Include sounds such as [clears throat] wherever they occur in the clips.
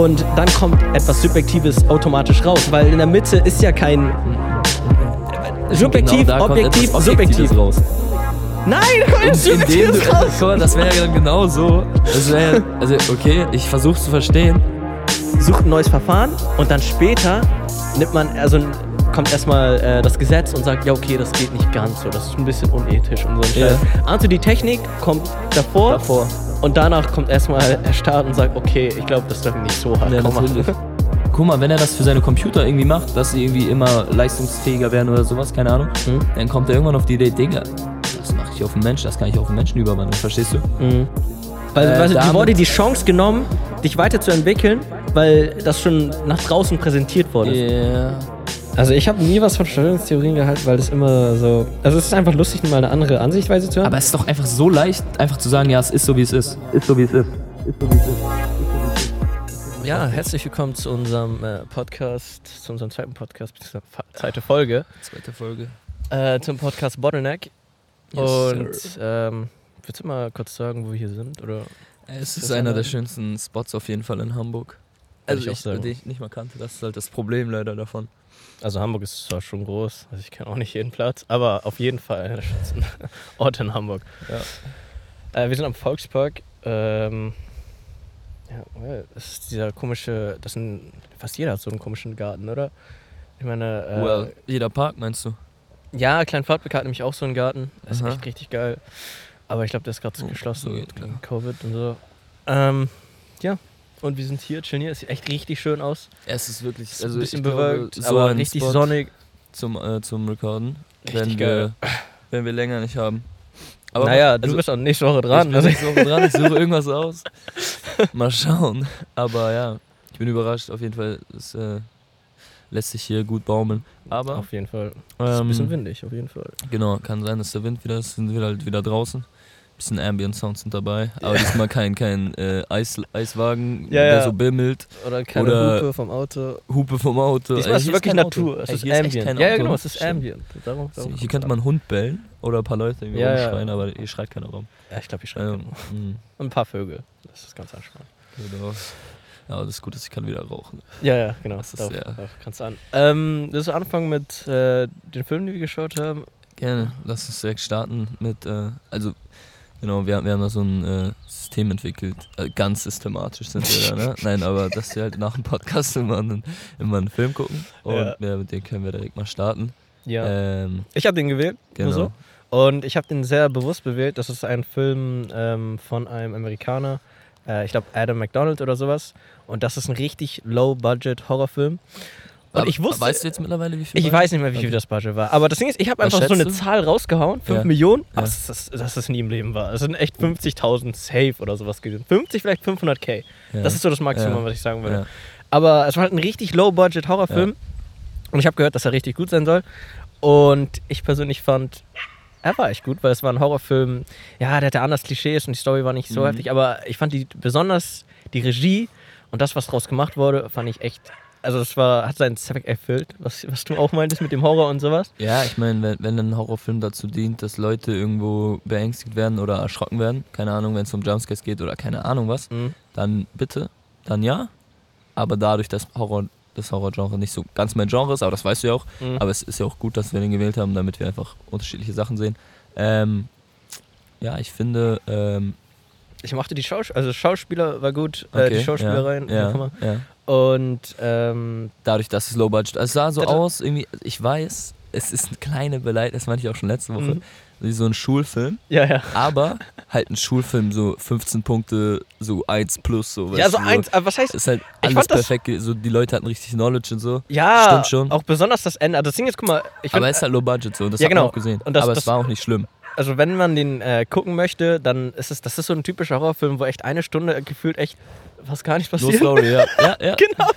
Und dann kommt etwas Subjektives automatisch raus, weil in der Mitte ist ja kein subjektiv, Genau, objektiv, subjektiv. raus. Nein, da kommt etwas Indem du, Subjektives raus. guck mal, das wäre ja genau so. Das wäre, also okay, ich versuche zu verstehen. Sucht ein neues Verfahren und dann später nimmt man, also kommt erstmal äh, das Gesetz und sagt, ja okay, das geht nicht ganz so, das ist ein bisschen unethisch und so Ja. Scheiß. Also die Technik kommt davor, Davor. Und danach kommt erstmal der Staat und sagt, okay, ich glaube, das wir nicht so hart Ja, natürlich. Guck mal, wenn er das für seine Computer irgendwie macht, dass sie irgendwie immer leistungsfähiger werden oder sowas, keine Ahnung, Mhm. dann kommt er irgendwann auf die Idee, Digga, das mache ich auf den Mensch, das kann ich auf den Menschen überwandeln, verstehst du? Mhm. Weil, Äh, weil die damit- wurde die Chance genommen, dich weiterzuentwickeln, weil das schon nach draußen präsentiert wurde. Ja. Also ich habe nie was von Verschwörungstheorien gehalten, weil das immer so. Also es ist einfach lustig, mal eine andere Ansichtweise zu haben. Aber es ist doch einfach so leicht, einfach zu sagen, ja, es ist so, wie es ist. Ist so, wie es ist. Ja, herzlich willkommen zu unserem äh, Podcast, zu unserem zweiten Podcast, beziehungsweise fa- zweite Folge, Zweite Folge. äh, zum Podcast Bottleneck. Yes, Und ähm, willst du mal kurz sagen, wo wir hier sind? Oder? Es ist einer der schönsten Spots auf jeden Fall in Hamburg. Also ich auch ich, sagen. den ich nicht mal kannte, das ist halt das Problem leider davon. Also Hamburg ist zwar schon groß, also ich kenne auch nicht jeden Platz, aber auf jeden Fall einer der schönsten [laughs] Orte in Hamburg. Ja. Äh, wir sind am Volkspark. Ähm, ja, das ist dieser komische, das sind, fast jeder hat so einen komischen Garten, oder? Ich meine, äh, well, jeder Park meinst du? ja, Kleinfahrtbeck hat nämlich auch so einen Garten. Das ist Aha. echt richtig geil. Aber ich glaube, der ist gerade Oh, geschlossen so geht wegen Covid und so. Ähm, ja, und wir sind hier, chillen hier. Es sieht echt richtig schön aus. Es ist wirklich Ist also ein bisschen ich glaube, bewölkt, so aber richtig Spot sonnig. zum äh, zum Recorden, Richtig wenn geil. wir wenn wir länger nicht haben. naja, du also, bist auch nächste Woche ich dran. bin Also, nächste Woche dran, ich suche [laughs] irgendwas aus. Mal schauen. Aber ja, ich bin überrascht. Auf jeden Fall, es äh, lässt sich hier gut baumeln. Aber auf jeden Fall. Es ist ein ähm, bisschen windig, auf jeden Fall. Genau, kann sein, dass der Wind wieder ist, sind wir halt wieder draußen. Bisschen Ambient Sounds sind dabei, aber diesmal kein, kein äh, Eis, Eiswagen, Ja, der ja. so bimmelt, Oder keine Oder- Hupe vom Auto. Hupe vom Auto. Diesmal ist es wirklich Natur. Auto. Es ist Ambient. kein Ja, ja, Auto. genau, es ist. Ambient. Darum, darum Hier könnte man einen Hund bellen oder ein paar Leute irgendwie Ja, ja. rumschreien, aber hier schreit keiner rum. Ja, ich glaube, ich schreibe. Ähm, mh, Und ein paar Vögel. Das ist ganz entspannt. genau. Ja, aber das ist gut, dass ich kann wieder rauchen. Ja, ja, genau. Das ist darauf, ja- darauf kannst du an. Ähm, willst du anfangen mit äh, den Filmen, die wir geschaut haben? Gerne, lass uns direkt starten mit, äh, also, genau, wir, wir haben da so ein äh, System entwickelt, äh, ganz systematisch sind wir da, ne? [laughs] Nein, aber dass wir halt nach dem Podcast immer einen, immer einen Film gucken und Ja. ja. mit dem können wir direkt mal starten. Ja. Ähm, ich habe den gewählt. genau. So. Und ich habe den sehr bewusst gewählt. Das ist ein Film ähm, von einem Amerikaner. Äh, ich glaube, Adam McDonald oder sowas. Und das ist ein richtig Low-Budget-Horrorfilm. Und Aber ich wusste. Weißt du jetzt mittlerweile, wie viel? Ich war? weiß nicht mehr, wie viel das Budget war. Aber das Ding ist, ich habe einfach so eine du? Zahl rausgehauen, 5 Ja. Millionen, Ja. aber das, das, das ist nie im Leben war. Es sind echt 50.000 safe oder sowas gewesen. 50, vielleicht 500k. Ja. Das ist so das Maximum, was ich sagen würde. Aber es war halt ein richtig Low-Budget-Horrorfilm. Und ich habe gehört, dass er richtig gut sein soll. Und ich persönlich fand, er war echt gut, weil es war ein Horrorfilm. Ja, der hatte anders Klischees und die Story war nicht so Mhm. heftig. Aber ich fand die besonders die Regie und das, was draus gemacht wurde, fand ich echt. Also es war, hat seinen Zweck erfüllt, was, was du auch meintest mit dem Horror und sowas. Ja, ich meine, wenn, wenn ein Horrorfilm dazu dient, dass Leute irgendwo beängstigt werden oder erschrocken werden, keine Ahnung, wenn es um Jumpscares geht oder keine Ahnung was, Mhm. dann bitte, dann ja. Aber dadurch, dass Horror, das Horrorgenre nicht so ganz mein Genre ist, aber das weißt du ja auch, Mhm. aber es ist ja auch gut, dass wir den gewählt haben, damit wir einfach unterschiedliche Sachen sehen. Ähm, ja, ich finde, ähm, Ich mochte die Schauspieler, also Schauspieler war gut, äh, okay, die Schauspielerin. ja, ja, ja. Und ähm, dadurch, dass es Low Budget, also es sah so aus, irgendwie, ich weiß, es ist eine kleine Beleidigung, das meinte ich auch schon letzte Woche, Mhm. wie so ein Schulfilm, ja, ja. aber [laughs] halt ein Schulfilm, so 15 Punkte, so 1 plus, so. Ja, so du, eins, aber was heißt, Ist halt alles perfekt, so die Leute hatten richtig Knowledge und so. ja, Stimmt schon. auch besonders das Ende. Also das Ding ist, guck mal, ich aber find, es ist halt Low Budget so, und das Ja, hat genau. man auch gesehen. Das- aber das- es war auch nicht schlimm. also wenn man den äh, gucken möchte, dann ist es, das ist so ein typischer Horrorfilm, wo echt eine Stunde gefühlt echt was gar nicht No passiert. Story, ja. [laughs] ja, ja. Genau.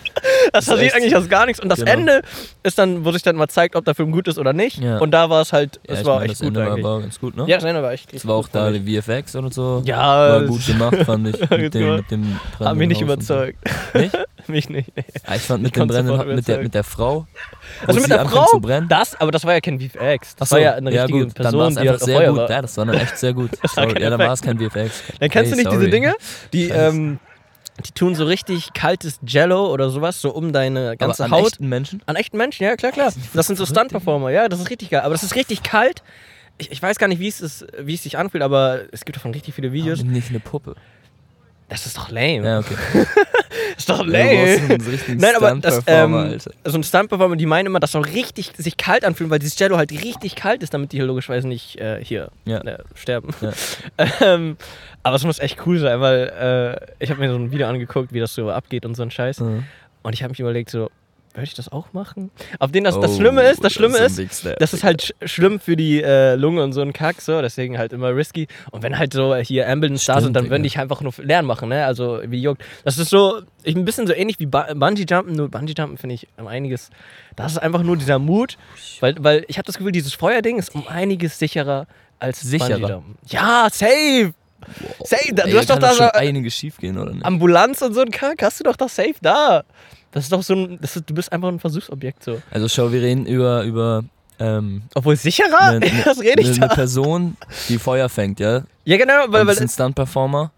Das ist passiert eigentlich aus gar nichts. Und das Genau. Ende ist dann, wo sich dann mal zeigt, ob der Film gut ist oder nicht. Ja. Und da war es halt, ja es ich war meine, echt das gut Ende war, ganz gut, ne? Ja, das Ende war echt Es war auch gut, da die VFX und so. Ja, War das- gut gemacht, fand ich. [laughs] Gut Mit dem, mit dem Hat mich nicht überzeugt. Nicht? [laughs] mich nicht. Nee. Ah, ich fand Ich mit dem konnte Brennen, mit der, mit der Frau. Also mit der Frau, Zu brennen. das, aber das war ja kein VFX. Das so, war ja eine ja, richtige gut, dann war Person, die einfach sehr Feuer gut. war. Ja, das war dann echt sehr gut. Sorry, ja, dann war es kein VFX. Dann kennst du nicht diese Dinge, die, die tun so richtig kaltes Jello oder sowas so um deine ganze Aber an Haut. echten Menschen? An echten Menschen, ja, klar, klar. Das sind so Stunt-Performer, ja, das ist richtig geil. Aber das ist richtig kalt. Ich, ich weiß gar nicht, wie es, ist, wie es sich anfühlt, aber es gibt davon richtig viele Videos. Warum nicht eine Puppe. Das ist doch lame. Ja, okay. Das [laughs] ist doch Ja, lame. richtigen Nein, aber das, ähm, so ein Stunt-Performer, die meinen immer, das soll richtig sich kalt anfühlen, weil dieses Jello halt richtig kalt ist, damit die hier logischerweise nicht äh, hier Ja. äh, sterben. Ja. [laughs] ähm, aber es muss echt cool sein, weil äh, ich habe mir so ein Video angeguckt, wie das so abgeht und so ein Scheiß. Mhm. Und ich habe mich überlegt, so, würde ich das auch machen? Auf den das, das Oh, Schlimme ist, das Schlimme ein ist, Step, das ist halt sch schlimm für die äh, Lunge und so ein Kack, so, deswegen halt immer risky. Und wenn halt so hier Ambulance da sind, dann die Digga. einfach nur lernen machen, ne? Also wie juckt. Das ist so, ich, ein bisschen so ähnlich wie Bungee Jumpen, nur Bungee Jumpen finde ich um einiges. Das ist einfach nur dieser Mut, weil, weil ich habe das Gefühl, dieses Feuerding ist um einiges sicherer als Sicherer? Ja, safe. Safe. Da, Ey, du hast doch da schon so einiges schief gehen, oder nicht? Ambulanz und so ein Kack, hast du doch da safe da. Das ist doch so ein, ist, du bist einfach ein Versuchsobjekt so. Also schau, wir reden über, über ähm, Obwohl sicherer? eine, [laughs] eine, das rede ich eine, da. eine Person, die Feuer fängt, ja? Ja, genau, weil, und weil das sind Stunt-Performer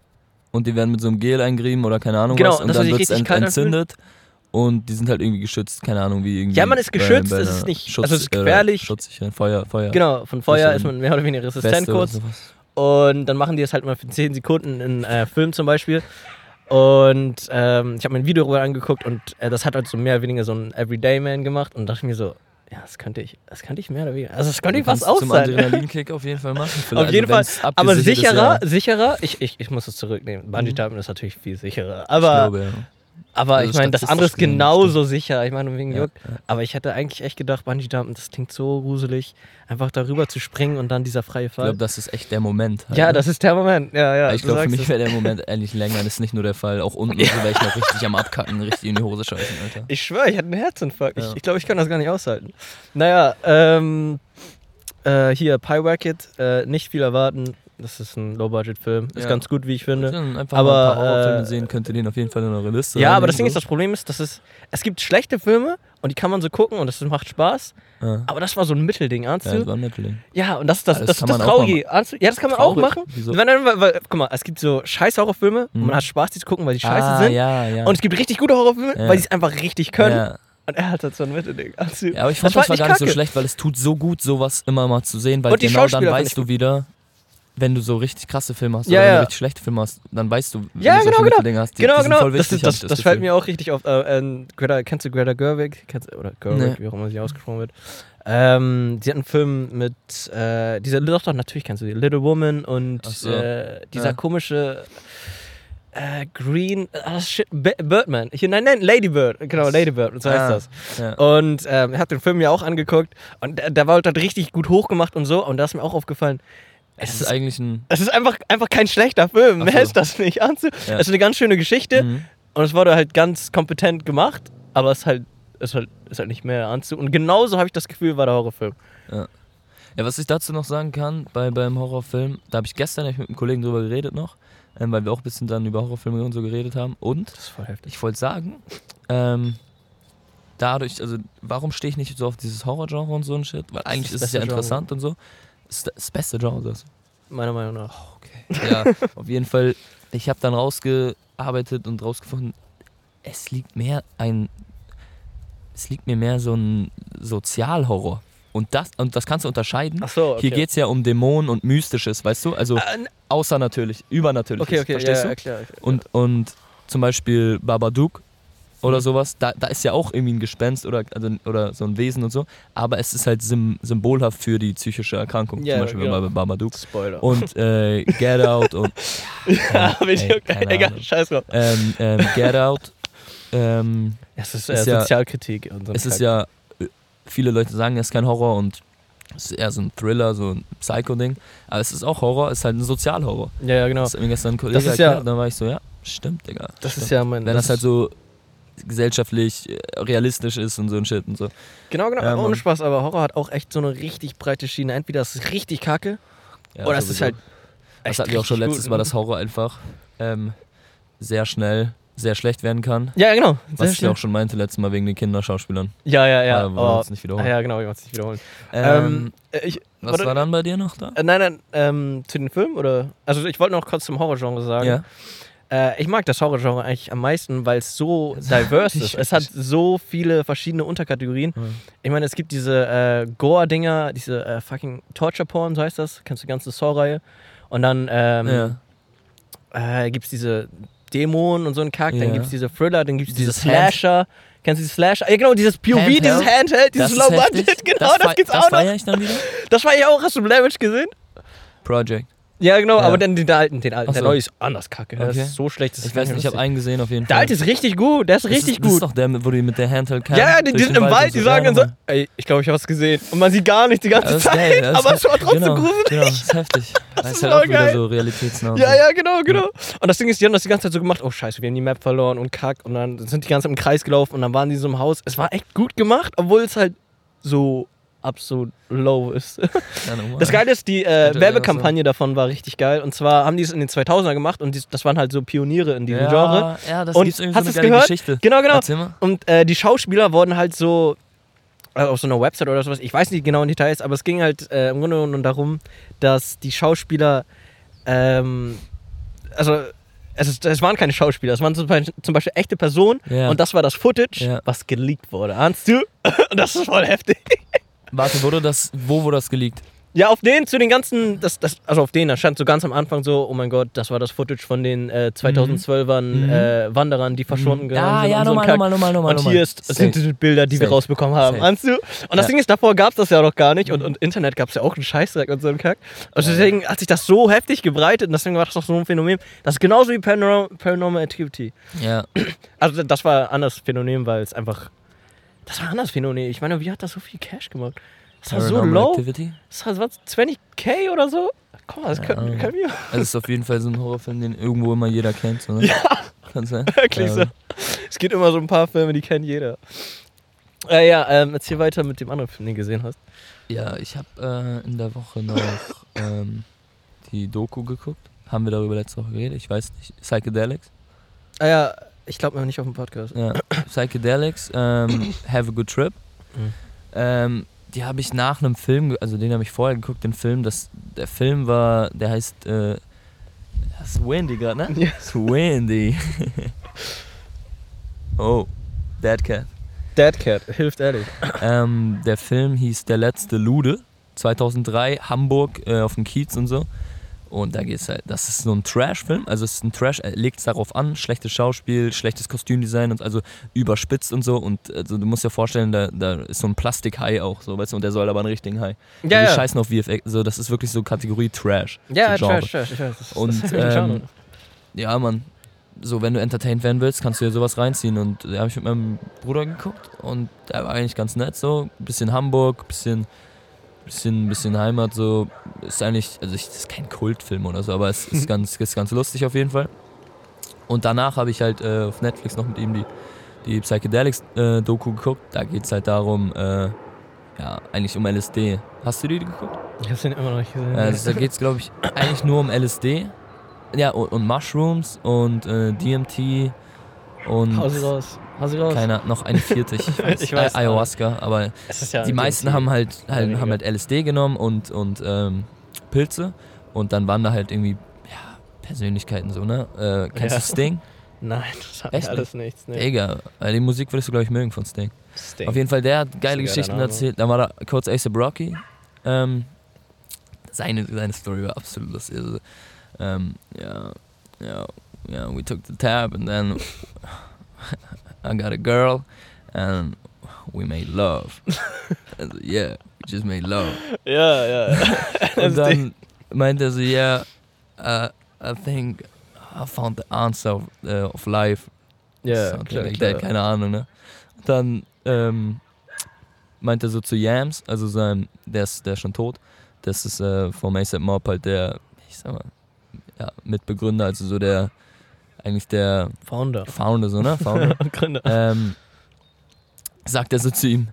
und die werden mit so einem Gel eingerieben oder keine Ahnung Genau, was und dann wird es ent entzündet und die sind halt irgendwie geschützt, keine Ahnung wie irgendwie. Ja, man ist bei- geschützt, bei das einer ist nicht- Schutz, also es ist äh, gefährlich. Schutzsicher, Feuer, Feuer. Genau, von Feuer ist man mehr oder weniger resistent kurz. Und dann machen die das halt mal für 10 Sekunden in äh, Film zum Beispiel. Und ähm, ich habe mir ein Video darüber angeguckt und äh, das hat halt so mehr oder weniger so ein Everyday Man gemacht und dachte mir so, ja, das könnte ich, das könnte ich mehr oder weniger. Also das könnte ich was aus zum sein. Adrenalinkick auf jeden Fall machen. [laughs] Auf Vielleicht, jeden also Fall. Aber abgesichert ist, sicherer, ja. sicherer, ich, ich, ich muss es zurücknehmen. Bungee Mhm. Jumping ist natürlich viel sicherer. Ich Aber, glaube. Aber also ich meine, das andere ist genauso sicher. Ich meine, wegen Ja, Juck. Aber ich hätte eigentlich echt gedacht, Bungee Jumpen, das klingt so gruselig, einfach darüber zu springen und dann dieser freie Ich Fall. glaube, das ist echt der Moment. Halt, ja, ne? das ist der Moment. Ja, ja. ich glaube, für mich wäre der Moment [laughs] ehrlich länger. Das ist nicht nur der Fall. Auch unten so wäre ich noch richtig am Abkacken, richtig in die Hose scheißen, Alter. Ich schwöre, ich hatte einen Herzinfarkt. Ja. Ich, ich glaube, ich kann das gar nicht aushalten. Naja, ähm, äh, hier, Pyracket, äh, nicht viel erwarten. Das ist ein Low-Budget-Film. Ist Ja. ganz gut, wie ich finde. Dann einfach Aber, mal ein paar Horrorfilme äh, sehen, könnt ihr den auf jeden Fall in eure Liste Ja, aber das Ding ist, so. das Problem ist, dass es, es gibt schlechte Filme und die kann man so gucken und das macht Spaß. Ja. Aber das war so ein Mittelding, ahnst Ja, du? das war ein Mittelding. Ja, und das ist das, das das, das, auch Traurige. Ja, das kann man auch Traurig? machen. Wieso? Wenn weil, weil, guck mal, es gibt so scheiß Horrorfilme und Mhm. man hat Spaß, die zu gucken, weil die scheiße ah, sind. ja, ja. Und es gibt richtig gute Horrorfilme, Ja. weil die es einfach richtig können. ja. Und er hat halt so ein Mittelding. du? ja, aber ich fand Das das, war gar nicht nicht so kacke. schlecht, weil es tut so gut, sowas immer mal zu sehen, weil Und genau dann weißt du wieder, wenn du so richtig krasse Filme hast Ja, oder wenn ja. du richtig schlechte Filme hast, dann weißt du, wenn Ja, du genau, genau. Mitteldinge hast, die, genau, die sind genau. voll das das, ich das, das fällt mir auch richtig auf. Äh, äh, Greta, kennst du Greta Gerwig? Kennst, oder Gerwig, Nee. wie auch immer sie ausgesprochen wird. Ähm, sie hat einen Film mit äh, dieser, doch, doch, natürlich kennst du die, Little Woman und so. äh, dieser komische äh, Green, ah, shit, Birdman. Hier, nein, nein, Lady Bird. Genau, Lady Bird, so heißt Ah, das. Ja. Und ähm, er hat den Film ja auch angeguckt und der, der war halt richtig gut hochgemacht und so. Und da ist mir auch aufgefallen, Es es ist eigentlich ein. es ist einfach, einfach kein schlechter Film. Mehr so. ist das nicht. Anzu Ja. Es ist eine ganz schöne Geschichte Mhm. und es wurde halt ganz kompetent gemacht, aber es ist halt, es ist halt, ist halt nicht mehr anzu. Und genauso habe ich das Gefühl, war der Horrorfilm. Ja, was ich dazu noch sagen kann, bei, beim Horrorfilm, da habe ich gestern hab mit einem Kollegen drüber geredet noch, ähm, weil wir auch ein bisschen dann über Horrorfilme und so geredet haben. Und Das ist voll heftig. ich wollte sagen, ähm, dadurch, also warum stehe ich nicht so auf dieses Horrorgenre und so ein Shit? Weil eigentlich das ist es ja Genre. interessant und so. Das ist das beste Genre. Das. Meiner Meinung nach. Okay. Ja, [laughs] auf jeden Fall, ich habe dann rausgearbeitet und rausgefunden, es liegt mehr ein, es liegt mir mehr so ein Sozialhorror. Und das, und das kannst du unterscheiden. Ach so, okay. Hier geht es ja um Dämonen und Mystisches, weißt du? Also Ah, n- außernatürlich, übernatürlich. okay, okay, Verstehst ja, du? ja, klar. okay. Und, und zum Beispiel Babadook oder sowas, da, da ist ja auch irgendwie ein Gespenst oder, also, oder so ein Wesen und so, aber es ist halt sim, symbolhaft für die psychische Erkrankung, Ja, zum Beispiel genau. bei Babadook. Spoiler. Und äh, Get Out und [laughs] ja, ey, Video, keine egal, scheiß drauf. ähm, ähm, Get Out. Ähm, Es ist, Ist äh, ja- Sozialkritik. Und so ein es ist ja, äh, viele Leute sagen, es ist kein Horror und es ist eher so ein Thriller, so ein Psycho-Ding. Aber es ist auch Horror, es ist halt ein Sozialhorror. Ja, ja, genau. Das hat mir gestern ein Kollege Das ist ja- erklärt, dann war ich so, ja, stimmt, Digga. Das stimmt. ist ja mein. Wenn das, halt ist- so gesellschaftlich äh, realistisch ist und so ein Shit und so. Genau, genau. Ja, ohne. Spaß, aber Horror hat auch echt so eine richtig breite Schiene. Entweder es ist richtig kacke Ja, oder es ist halt. Das hatten wir auch schon letztes gut. Mal, dass Horror einfach ähm, sehr schnell sehr schlecht werden kann. Ja, genau. Was ich schnell. auch schon meinte letztes Mal wegen den Kinderschauspielern. Ja, ja, ja. Aber wollen wir Oh, uns nicht wiederholen. ah, ja, genau, ich wollte es nicht wiederholen. Ähm, Ähm, äh, ich, was warte- war dann bei dir noch da? äh, nein, nein, ähm, zu den Filmen oder? Also ich wollte noch kurz zum Horrorgenre sagen. Ja. Äh, ich mag das Horror-Genre eigentlich am meisten, weil es so [laughs] diverse ist. Es hat so viele verschiedene Unterkategorien. Ich meine, es gibt diese äh, Gore-Dinger, diese äh, fucking Torture-Porn, so heißt das. Kennst du die ganze Saw-Reihe? Und dann ähm, Ja. äh, gibt es diese Dämonen und so einen Kack, dann Ja. gibt es diese Thriller, dann gibt es diese Hand- Slasher. Kennst du diese Slasher? Ja, genau, dieses POV, Handheld? dieses Handheld, dieses Das Low Budget, [laughs] genau, das, fei- gibt's das auch noch. feier ich dann wieder. Das war ja auch, hast du Blair Witch gesehen? Project. Ja, genau, Ja. aber dann den alten, den alten. Ach Der so. neue ist anders kacke. Der Okay. ist so schlecht. das Ich weiß nicht, ich habe einen gesehen auf jeden Der Fall. alte ist richtig gut, der ist Das richtig ist, Das ist gut. doch der, wo die mit der Handheld kam. Ja, ja, die, die sind im Wald, und die sagen dann so, ey, ich glaube, ich habe was gesehen. Und man sieht gar nichts die ganze Ja, das Zeit, geil, das aber es war trotzdem genau, gruselig. Genau, das ist heftig. [laughs] Das ist ist halt auch wieder geil. so realitätsnah. Ja, so. ja, genau, genau. Und das Ding ist, die haben das die ganze Zeit so gemacht, oh scheiße, wir haben die Map verloren und kack. Und dann sind die ganze Zeit im Kreis gelaufen und dann waren die so im Haus. Es war echt gut gemacht, obwohl es halt so absolut low ist. Ja. Das Geile ist, die äh, Werbekampagne davon war richtig geil. Und zwar haben die es in den 2000er gemacht und die, das waren halt so Pioniere in diesem Genre. Ja, ja, das Und gibt's irgendwie hast so eine geile gehört? Geschichte. Genau, genau. Und äh, die Schauspieler wurden halt so äh, auf so einer Website oder sowas, ich weiß nicht genau in Details, aber es ging halt äh, im Grunde genommen darum, dass die Schauspieler, ähm, also es, ist, es waren keine Schauspieler, es waren zum Beispiel, zum Beispiel echte Personen Ja. und das war das Footage, Ja. was geleakt wurde. Ahnst du? Und [laughs] das ist voll heftig. Warte, wurde das, wo wurde das geleakt? Ja, auf den, zu den ganzen, das, das, also auf den, da stand so ganz am Anfang so, oh mein Gott, das war das Footage von den äh, 2012ern Mhm. äh, Wanderern, die verschwunden gegangen Ja, sind. ja, so nochmal, nochmal, nochmal, nochmal. Und hier ist, sind die Bilder, die wir Safe. rausbekommen haben. Ahnst du? Und das Ja. Ding ist, davor gab es das ja noch gar nicht und, und Internet gab es ja auch einen Scheißdreck und so einen Kack. Und deswegen hat sich das so heftig gebreitet und deswegen war das doch so ein Phänomen. Das ist genauso wie Paranormal, Paranormal Activity. Ja, Also das war ein anderes Phänomen, weil es einfach. Das war ein anderes Phänomen. Ich meine, wie hat das so viel Cash gemacht? Das war so low. Activity. Das war was, 20k oder so? Komm mal, das Ja. können, können wir. Das ist auf jeden Fall so ein Horrorfilm, den irgendwo immer jeder kennt. So, ne? Ja. Kann sein. Wirklich so. Es gibt immer so ein paar Filme, die kennt jeder. Äh, ja, ähm, erzähl weiter mit dem anderen Film, den du gesehen hast. Ja, ich habe äh, in der Woche noch [laughs] ähm, die Doku geguckt. Haben wir darüber letzte Woche geredet? Ich weiß nicht. Psychedelics. Ah ja, ich glaube noch nicht auf dem Podcast. Ja. [clears throat] Psychedelics, ähm, [clears throat] Have a Good Trip. Mhm. Ähm, die habe ich nach einem Film, also den habe ich vorher geguckt, den Film. Das, der Film war, der heißt, äh, das ist Windy gerade, ne? [laughs] Ja. Das ist Windy. oh, Dead Cat. Dead Cat, hilft ehrlich. [clears throat] Ähm, der Film hieß Der letzte Lude, 2003, Hamburg, äh, auf dem Kiez und so. Und da geht's halt, das ist so ein Trash-Film, also es ist ein Trash, er legt es darauf an, schlechtes Schauspiel, schlechtes Kostümdesign und also überspitzt und so. Und also du musst dir vorstellen, da, da ist so ein Plastikhai auch, so, weißt du, und der soll aber einen richtigen Hai. Ja, die ja. scheißen auf VFX, so, das ist wirklich so Kategorie Trash. Ja, so. Trash, Trash, weiß. Das, Und, das ähm, Ja, Mann. So, wenn du entertained werden willst, kannst du dir sowas reinziehen. Und da habe ich mit meinem Bruder geguckt und der war eigentlich ganz nett so. Bisschen Hamburg, bisschen, bisschen, bisschen Heimat so. Ist eigentlich, also ich, das ist kein Kultfilm oder so, aber es [laughs] ist ganz, ist ganz lustig auf jeden Fall. Und danach habe ich halt äh, auf Netflix noch mit ihm die, die Psychedelics-Doku geguckt. Da geht es halt darum, äh, ja, eigentlich um LSD. Hast du die geguckt? ich hab's den immer noch nicht gesehen. Also, da geht es, glaube ich, [laughs] eigentlich nur um LSD. Ja, und, und Mushrooms und äh, DMT und Hau sie raus. Keiner, noch eine vierte, ich [laughs] weiß, Ich weiß, Ay- Ayahuasca, aber ja die meisten haben halt, halt, haben halt LSD genommen und, und ähm, Pilze und dann waren da halt irgendwie ja, Persönlichkeiten so, ne? Äh, kennst Ja. du Sting? [laughs] Nein, das hat Echt alles nichts. Nee. Egal, weil die Musik würdest du, glaube ich, mögen von Sting. Sting. Auf jeden Fall, der hat geile Geschichten erzählt. Dann war da kurz Ace Rocky. Ähm, seine, seine Story war absolut lustig. Also, ähm, ja, ja, ja, we took the tab and then [laughs] I got a girl and we made love. also, yeah, we just made love. [laughs] Ja, ja. [laughs] [laughs] Und dann meinte er so, yeah, uh, I think I found the answer of, uh, of life. Ja, Something klar, like klar. that, keine Ahnung, ne? Dann ähm, meint er so zu Yams, also sein, der ist, der ist schon tot. Das ist äh, vom ASAP Mob halt der, ich sag mal, ja, Mitbegründer, also so der, eigentlich der Founder. Founder, so, ne? Founder. [laughs] Gründer. ähm, sagt er so zu ihm,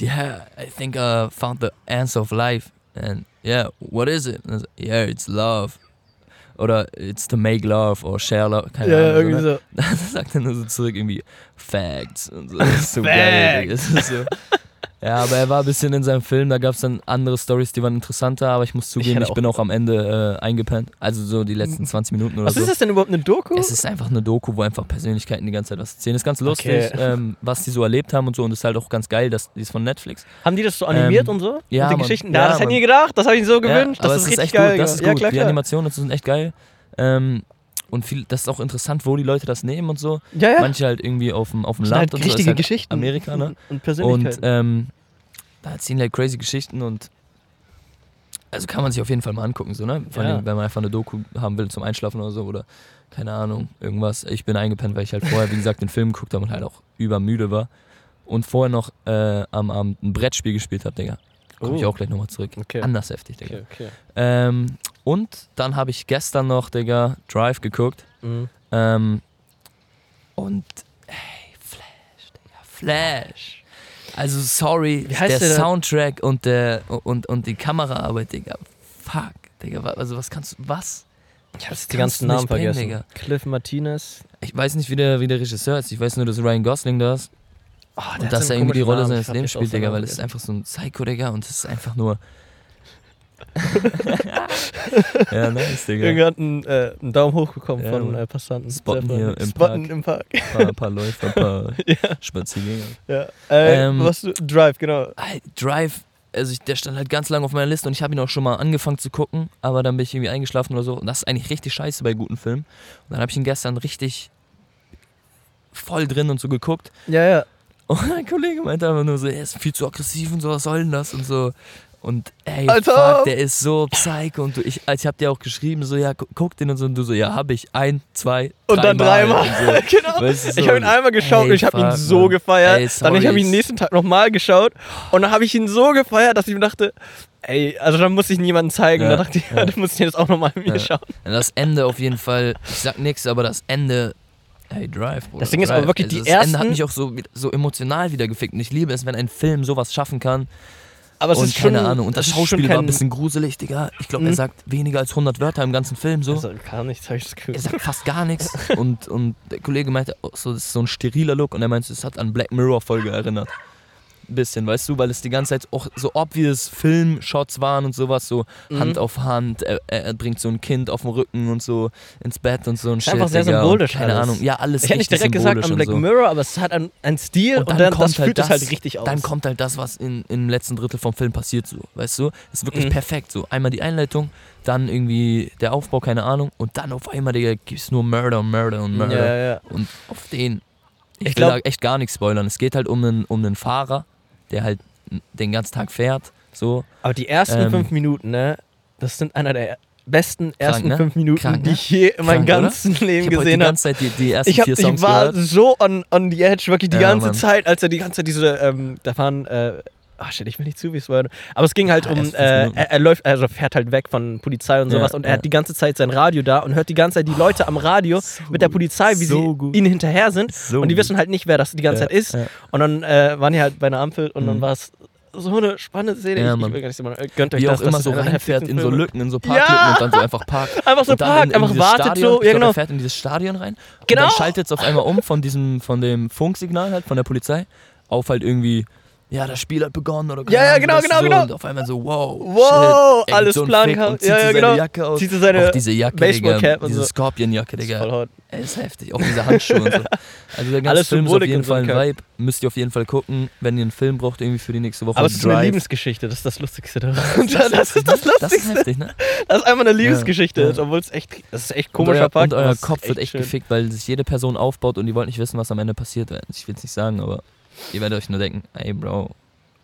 yeah, I think I found the answer of life. And yeah, what is it? So, yeah, it's love. Oder it's to make love or share love, keine Ja, Ahnung. so, irgendwie ne? so. [laughs] Dann sagt er nur so zurück irgendwie Facts und so. Das ist so [laughs] geil. Digga. Das ist so, Ja, aber er war ein bisschen in seinem Film, da gab es dann andere Stories, die waren interessanter, aber ich muss zugeben, ich, auch- bin auch am Ende äh, eingepennt. Also so die letzten 20 Minuten oder Was so. ist das denn überhaupt, eine Doku? Es ist einfach eine Doku, wo einfach Persönlichkeiten die ganze Zeit was erzählen. Ist ganz lustig, Okay. ähm, was die so erlebt haben und so. Und ist halt auch ganz geil, dass die ist von Netflix. Haben die das so animiert Ähm, und so? ja, Mit den Mann. Geschichten? Ja, Ja, das hätte ich nie gedacht. Das habe ich mir so gewünscht. aber das es ist richtig echt geil. gut. Das ist ja, gut. klar, die. Animationen dazu sind echt geil. Ähm, und viel, das ist auch interessant, wo die Leute das nehmen und so. Ja, ja. Manche halt irgendwie auf dem, auf dem Land halt und so. richtige ist halt Geschichten. Amerika, ne? Und, [laughs] und Und Persönlichkeiten. ähm, da die halt crazy Geschichten und also kann man sich auf jeden Fall mal angucken, so, ne? Vor allem, Ja. wenn man einfach eine Doku haben will zum Einschlafen oder so oder keine Ahnung, irgendwas. Ich bin eingepennt, weil ich halt vorher, wie gesagt, den Film geguckt habe und halt auch übermüde war. Und vorher noch äh, am Abend ein Brettspiel gespielt habe, Digga. Komme ich Oh. auch gleich nochmal zurück. Okay. Anders heftig, Digga. okay, okay. Ähm, und dann habe ich gestern noch, Digga, Drive geguckt. Mhm. Ähm, und ey, Flash, Digga, Flash. Also sorry, der der? Soundtrack und der und, und die Kameraarbeit, Digga. Fuck, Digga, also was kannst du was? Ich habe Das die ganzen Namen bringen, vergessen. Digga. Cliff Martinez. Ich weiß nicht, wie der, wie der Regisseur ist. Ich weiß nur, dass Ryan Gosling da ist Oh, und dass er irgendwie die Rolle seines hab Lebens spielt, Digga, weil es ist einfach so ein Psycho, Digga, und es ist einfach nur. [laughs] ja, nice, Digga. Irgendwer hat einen, äh, einen Daumen hoch bekommen Ja, von äh, Passanten. Spotten hier im Spotten Park. im Park. Ein paar, paar Läufer, ein paar [laughs] Spaziergänger. Ja. Äh, Ähm, was du, Drive, genau. Drive, also ich, der stand halt ganz lange auf meiner Liste und ich habe ihn auch schon mal angefangen zu gucken, aber dann bin ich irgendwie eingeschlafen oder so. Und das ist eigentlich richtig scheiße bei guten Filmen. Und dann habe ich ihn gestern richtig voll drin und so geguckt. Ja, ja. Und mein Kollege meinte einfach nur so, er ist viel zu aggressiv und so, was soll denn das und so. Und ey, Alter! fuck, der ist so psycho und du, ich, ich hab dir auch geschrieben, so, ja, gu- guck den und so, und du so, ja, hab ich, ein, zwei, Und dann dreimal. so. [laughs] genau. Weißt du, so, ich habe ihn einmal geschaut ey, und ich habe ihn so Mann. gefeiert. Ey, dann sorry, ich habe ihn ich- nächsten Tag nochmal geschaut und dann habe ich ihn so gefeiert, dass ich mir dachte, ey, also dann muss ich niemandem zeigen. Ja, Da dachte ich, ja, du musst dir das auch nochmal mir Ja. schauen. Das Ende auf jeden Fall, ich sag nichts, aber das Ende, hey, Drive. Bruder, Das Ding ist Drive. aber wirklich, also die das Ende hat ersten- mich auch so, so emotional wieder gefickt. Und ich liebe es, wenn ein Film sowas schaffen kann. Aber es und ist schon, keine Ahnung. Und das, schon Schauspiel war kein- ein bisschen gruselig, Digga. Ich glaube, Mhm. er sagt weniger als 100 Wörter im ganzen Film. So. Also gar nichts, habe ich das Gefühl. er sagt fast gar nichts. Und, und der Kollege meinte, auch so, das ist so ein steriler Look. Und er meinte, es hat an Black Mirror-Folge erinnert. Ein bisschen, weißt du, weil es die ganze Zeit auch so obvious Film-Shots waren und sowas, so Mhm. Hand auf Hand, er, er bringt so ein Kind auf dem Rücken und so ins Bett und so ein Shit. einfach sehr Digga, symbolisch Keine alles. Ahnung, ja, alles Ich hätte nicht direkt gesagt an Black so. Mirror, aber es hat einen, einen Stil und, Und dann, dann das kommt halt fühlt es das- halt richtig aus. Dann kommt halt das, was in, im letzten Drittel vom Film passiert, so, weißt du? Ist wirklich Mhm. perfekt, so. Einmal die Einleitung, dann irgendwie der Aufbau, keine Ahnung, und dann auf einmal, Digga, gibt's nur Murder und Murder und Murder. ja, ja. Und auf den. Ich, Ich will glaub- da echt gar nichts spoilern. Es geht halt um einen, um einen Fahrer, der halt den ganzen Tag fährt. So. Aber die ersten Ähm, fünf Minuten, ne, das sind einer der besten ersten ne? fünf Minuten, Krank, die ne? ich je in meinem oder? ganzen Ich Leben habe die gesehen habe. ganze Zeit die, die ersten Ich, hab, vier ich war gehört. so on, on the edge, wirklich die Ja, ganze Mann. Zeit, als er die ganze Zeit diese, ähm, da waren, äh, ach shit, ich will nicht zu, wie es war. Aber es ging halt Ah, um, äh, er, er läuft, also fährt halt weg von Polizei und Ja, sowas und er ja. hat die ganze Zeit sein Radio da und hört die ganze Zeit die Leute am Radio mit der Polizei, wie So sie gut. ihnen hinterher sind. So und die wissen halt nicht, wer das die ganze Ja, Zeit ist. ja. Und dann äh, waren die halt bei einer Ampel und dann Mhm. war es so eine spannende Szene. Ja, ich, ich will gar nicht sagen, gönnt euch Wie das. auch immer so reinfährt in so. Lücken, in so Parklücken Ja! und dann so einfach parkt. Einfach so und dann parkt, in, in einfach wartet Stadion, so. Ja, genau. er fährt in dieses Stadion rein. Und Genau. dann schaltet es auf einmal um von diesem, von dem Funksignal halt, von der Polizei, auf halt irgendwie, ja, das Spiel hat begonnen oder Ja, ja, genau, genau, so, genau. Und auf einmal so, wow, Wow, shit, alles so plan Fick und zieht ja, ja, seine genau. Jacke aus. Zieht so seine auch diese Jacke, Digga, und diese so. Scorpion-Jacke, Das ist Digga. voll hot. Ey, ist heftig. Auch diese Handschuhe und so. Also der [laughs] ganze Alles Film ist auf jeden Fall ein einem Vibe. Müsst ihr auf jeden Fall gucken, wenn ihr einen Film braucht, irgendwie für die nächste Woche. Aber es ist eine. Liebesgeschichte, das ist das Lustigste daran. Das ist [laughs] das Das ist Lustigste. heftig, ne? Das ist einfach eine Liebesgeschichte, Ja. ist, obwohl es echt, das ist echt Und komischer euer, und euer es ist Kopf wird echt gefickt, weil sich jede Person aufbaut und die wollt nicht wissen, was am Ende passiert. Ich will es nicht sagen, aber ihr werdet euch nur denken, ey Bro,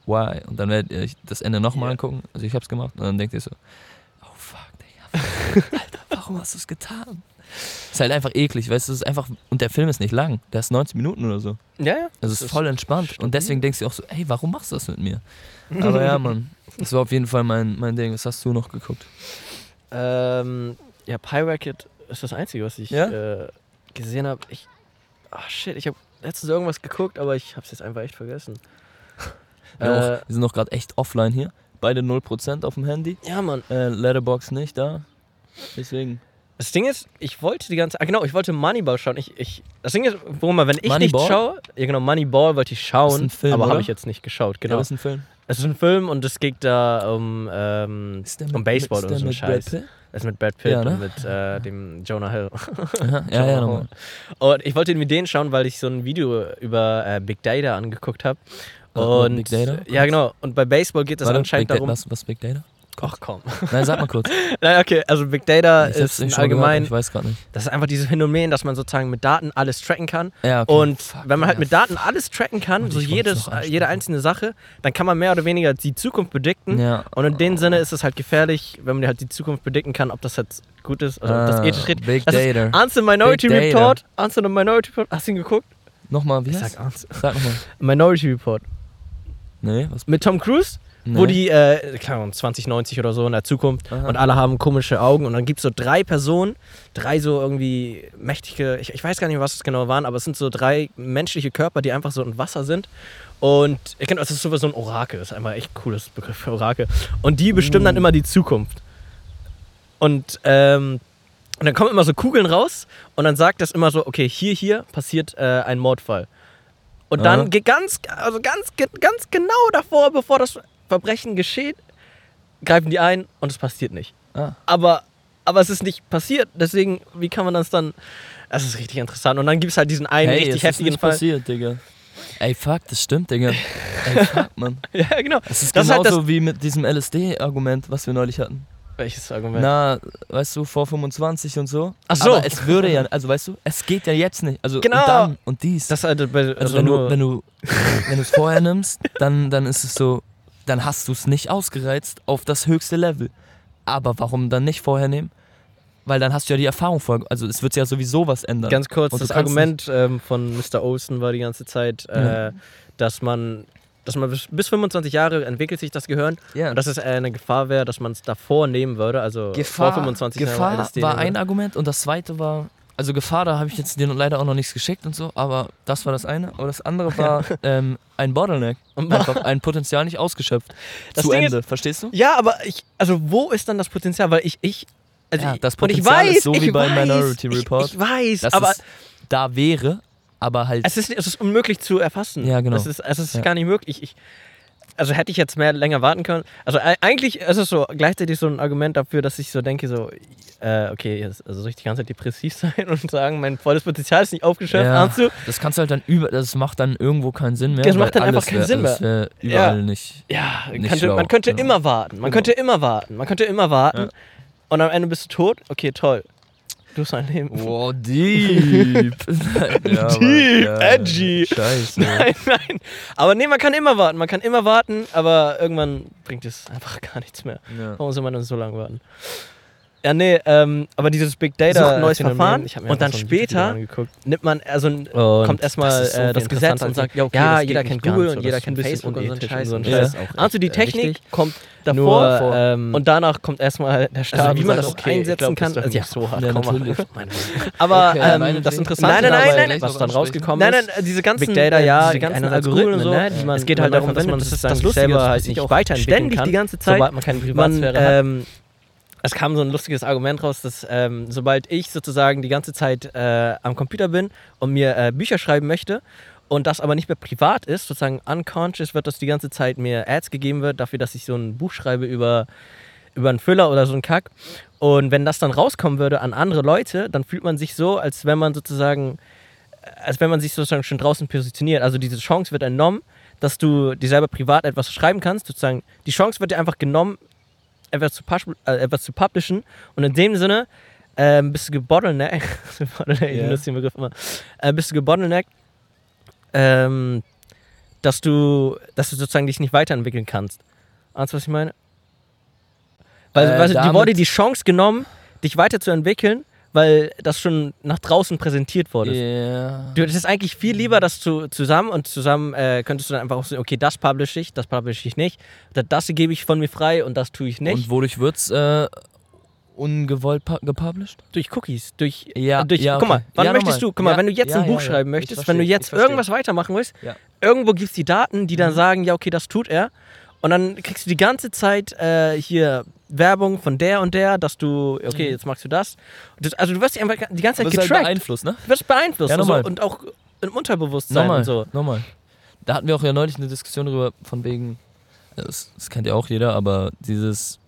why? Und dann werdet ihr euch das Ende nochmal Ja. angucken. Also ich hab's gemacht. Und dann denkt ihr so, oh fuck, Digga. [laughs] Alter, warum hast du es getan? Ist halt einfach eklig, weißt du, es ist einfach, und der Film ist nicht lang, der ist 90 Minuten oder so. Ja, ja. Also es ist voll entspannt. stabil. Und deswegen denkst du auch so, ey, warum machst du das mit mir? Aber ja, Mann, das war auf jeden Fall mein, mein Ding. Was hast du noch geguckt? Ähm, ja, Pyracket ist das Einzige, was ich Ja? äh, gesehen habe. Ich, ach shit, ich habe letztens irgendwas geguckt, aber ich habe es jetzt einfach echt vergessen. [laughs] Wir, Äh, auch, wir sind noch gerade echt offline hier. Beide 0% auf dem Handy. ja, Mann. Äh, Letterbox nicht da. Deswegen. Das Ding ist, ich wollte die ganze Ah, genau, ich wollte Moneyball schauen. Ich, ich, das Ding ist, mal, wenn ich Moneyball? nicht schaue, ja genau, Moneyball wollte ich schauen, ein Film, aber habe ich jetzt nicht geschaut, Genau. genau. Das ist ein Film. es ist ein Film und es geht da um, ähm, Ist um Baseball ist oder der so ein mit Brad Scheiß. Pitt? Ist mit Brad Pitt Ja, ne? und mit äh, dem Jonah Hill. Aha, [laughs] ja, ja, nochmal. Und ich wollte mit denen schauen, weil ich so ein Video über äh, Big Data angeguckt habe. Äh, Und Big Data? ja, genau. Und bei Baseball geht es anscheinend Big Da- darum. Was, was Big Data? Ach komm. Nein, sag mal kurz. [laughs] Nein, okay, also Big Data Ich ist allgemein, Gehört, ich weiß gerade nicht. das ist einfach dieses Phänomen, dass man sozusagen mit Daten alles tracken kann. Ja, okay. Und Fuck, wenn man halt ja. mit Daten alles tracken kann, Und so jedes, jede einzelne Sache, dann kann man mehr oder weniger die Zukunft predikten. Ja. Und in dem Sinne ist es halt gefährlich, wenn man halt die Zukunft predikten kann, ob das jetzt gut ist, also ob das Ah, ethisch richtig Big das Data. Ist Answer Minority Big Data. Report. Answer the Minority Report. Hast du ihn geguckt? Nochmal, wie Ich heißt? sag Answer. Sag nochmal. Minority Report. Nee, was? Mit Tom Cruise, Nee. wo die, äh, keine Ahnung, 2090 oder so in der Zukunft Aha. und alle haben komische Augen und dann gibt es so drei Personen, drei so irgendwie mächtige, ich, ich weiß gar nicht, was es genau waren, aber es sind so drei menschliche Körper, die einfach so im Wasser sind. Und ich kenne, das ist so so ein Orakel, das ist einfach echt ein cooles Begriff für Orakel. Und die bestimmen dann immer die Zukunft. Und, ähm, und dann kommen immer so Kugeln raus und dann sagt das immer so, okay, hier, hier passiert äh, ein Mordfall. Und dann Aha. geht ganz, also ganz, ganz genau davor, bevor das Verbrechen geschieht, greifen die ein und es passiert nicht. Ah. Aber, aber es ist nicht passiert, deswegen, wie kann man das dann. Das ist richtig interessant. Und dann gibt es halt diesen einen Hey, richtig es ist heftigen nicht Fall. passiert, Digga. Ey, fuck, das stimmt, Digga. [laughs] Ey, fuck, Mann. [laughs] Ja, genau. Es ist Das ist halt genauso wie mit diesem LSD-Argument, was wir neulich hatten. Welches Argument? Na, weißt du, vor 25 und so. Ach so. Aber es würde ja, also weißt du, es geht ja jetzt nicht. Also Genau. und dann und dies. das also, also wenn, nur, du, wenn du wenn du es vorher nimmst, dann, dann ist es so, dann hast du es nicht ausgereizt auf das höchste Level. Aber warum dann nicht vorher nehmen? Weil dann hast du ja die Erfahrung vorher. Also es wird ja sowieso was ändern. Ganz kurz, das Argument ähm, von Mr. Olsen war die ganze Zeit, äh, dass man, dass man bis, bis 25 Jahre entwickelt sich das Gehirn ja. und dass es eine Gefahr wäre, dass man es davor nehmen würde, also Gefahr, vor 25 Gefahr Jahren LSD war ein. Argument und das zweite war, also Gefahr, da habe ich jetzt dir leider auch noch nichts geschickt und so, aber das war das eine. Aber das andere war [laughs] ähm, ein Bottleneck. Einfach [laughs] ein Potenzial nicht ausgeschöpft. Das Zu Ding Ende, verstehst du? Ja, aber ich, also wo ist dann das Potenzial? Weil ich, ich, also Ja, ich, das und ich Potenzial weiß, ist so ich wie bei weiß, Minority ich, Report. Ich, weiß, Das aber ist, da wäre, aber halt. es ist, es ist unmöglich zu erfassen. Ja, genau. Es ist, es ist Ja. gar nicht möglich. Ich, also hätte ich jetzt mehr länger warten können. Also eigentlich ist es so gleichzeitig so ein Argument dafür, dass ich so denke, so, äh, okay, jetzt, also soll ich die ganze Zeit depressiv [laughs] sein und sagen, mein volles Potenzial ist nicht aufgeschöpft, ja, du? das kannst du halt dann über, das macht dann irgendwo keinen Sinn mehr. Das macht dann einfach keinen wär, Sinn mehr. wär überall nicht. Ja, Nicht schlau, man könnte ja. immer warten. Man Genau. könnte immer warten. Man könnte immer warten. Ja. Und am Ende bist du tot. Okay, toll. Du hast ein Leben. Wow, deep. [laughs] ja, aber- Deep, ja, edgy. Scheiße. Nein, nein. Aber nee, man kann immer warten. Man kann immer warten, aber irgendwann bringt es einfach gar nichts mehr. Ja. Warum soll man dann so lange warten? Ja, nee, ähm, aber dieses Big Data Sucht ein neues Phänomen, Verfahren und dann so später nimmt man, also Und kommt erstmal das ist so äh, das Gesetz und sagt, ja, okay, Ja, jeder kennt Google und so, jeder kennt ist Facebook und so einen Scheiß. und Ja. Scheiß. Ist Also die Technik richtig. kommt Davor, vor- ähm, und danach kommt erstmal der Staat. Also wie und man sagt, das okay, einsetzen glaub, kann, das ist also nicht so hart. Ja, komm mal. natürlich. [laughs] Aber Okay, ähm, das Interessante Nein, nein, nein, nein, nein, nein, was dann rausgekommen nein, ist. nein, diese ganzen Big Data, ja, diese ganzen Algorithmen, so, Algorithmen, ne, die es geht die halt darum, dass man das ist selber halt nicht weiterentwickeln ständig kann, die ganze Zeit, sobald man keine Privatsphäre hat. Es kam so ein lustiges Argument raus, dass ähm, sobald ich sozusagen die ganze Zeit äh, am Computer bin und mir äh, Bücher schreiben möchte und das aber nicht mehr privat ist, sozusagen unconscious wird, dass die ganze Zeit mir Ads gegeben wird dafür, dass ich so ein Buch schreibe über, über einen Thriller oder so einen Kack. Und wenn das dann rauskommen würde an andere Leute, dann fühlt man sich so, als wenn man sozusagen, als wenn man sich sozusagen schon draußen positioniert. Also diese Chance wird entnommen, dass du dir selber privat etwas schreiben kannst, sozusagen. Die Chance wird dir einfach genommen, etwas zu, äh, etwas zu publishen. Und in dem Sinne ähm, bist du gebottleneckt. [laughs] Bottleneck, ich benutze den Begriff immer. Äh, bist du gebottleneckt, ähm, dass du, dass du sozusagen dich nicht weiterentwickeln kannst. Ahnst du, was ich meine? Weil, Äh, weil dir damit- wurde die Chance genommen, dich weiterzuentwickeln, weil das schon nach draußen präsentiert wurde. Ja. Du hättest eigentlich viel lieber das zu, zusammen und zusammen äh, könntest du dann einfach auch sagen, okay, das publish ich, das publish ich nicht, das, das gebe ich von mir frei und das tue ich nicht. Und wodurch wird's äh, ungewollt pu- gepublished? durch Cookies, durch, Ja, äh, durch ja, guck mal, wann Ja, möchtest du, guck mal, wenn du jetzt ein Buch schreiben möchtest, verstehe, wenn du jetzt irgendwas weitermachen willst, irgendwo gibt es die Daten, die dann Mhm. sagen, ja, okay, das tut er. Und dann kriegst du die ganze Zeit äh, hier Werbung von der und der, dass du, okay, jetzt magst du das. das also du wirst einfach die ganze Zeit Du bist halt getrackt. beeinflusst, ne? du wirst beeinflusst Ja, also, nochmal. und auch im Unterbewusstsein Nochmal, und so. nochmal. Da hatten wir auch ja neulich eine Diskussion darüber, von wegen, das, das kennt ja auch jeder, aber dieses,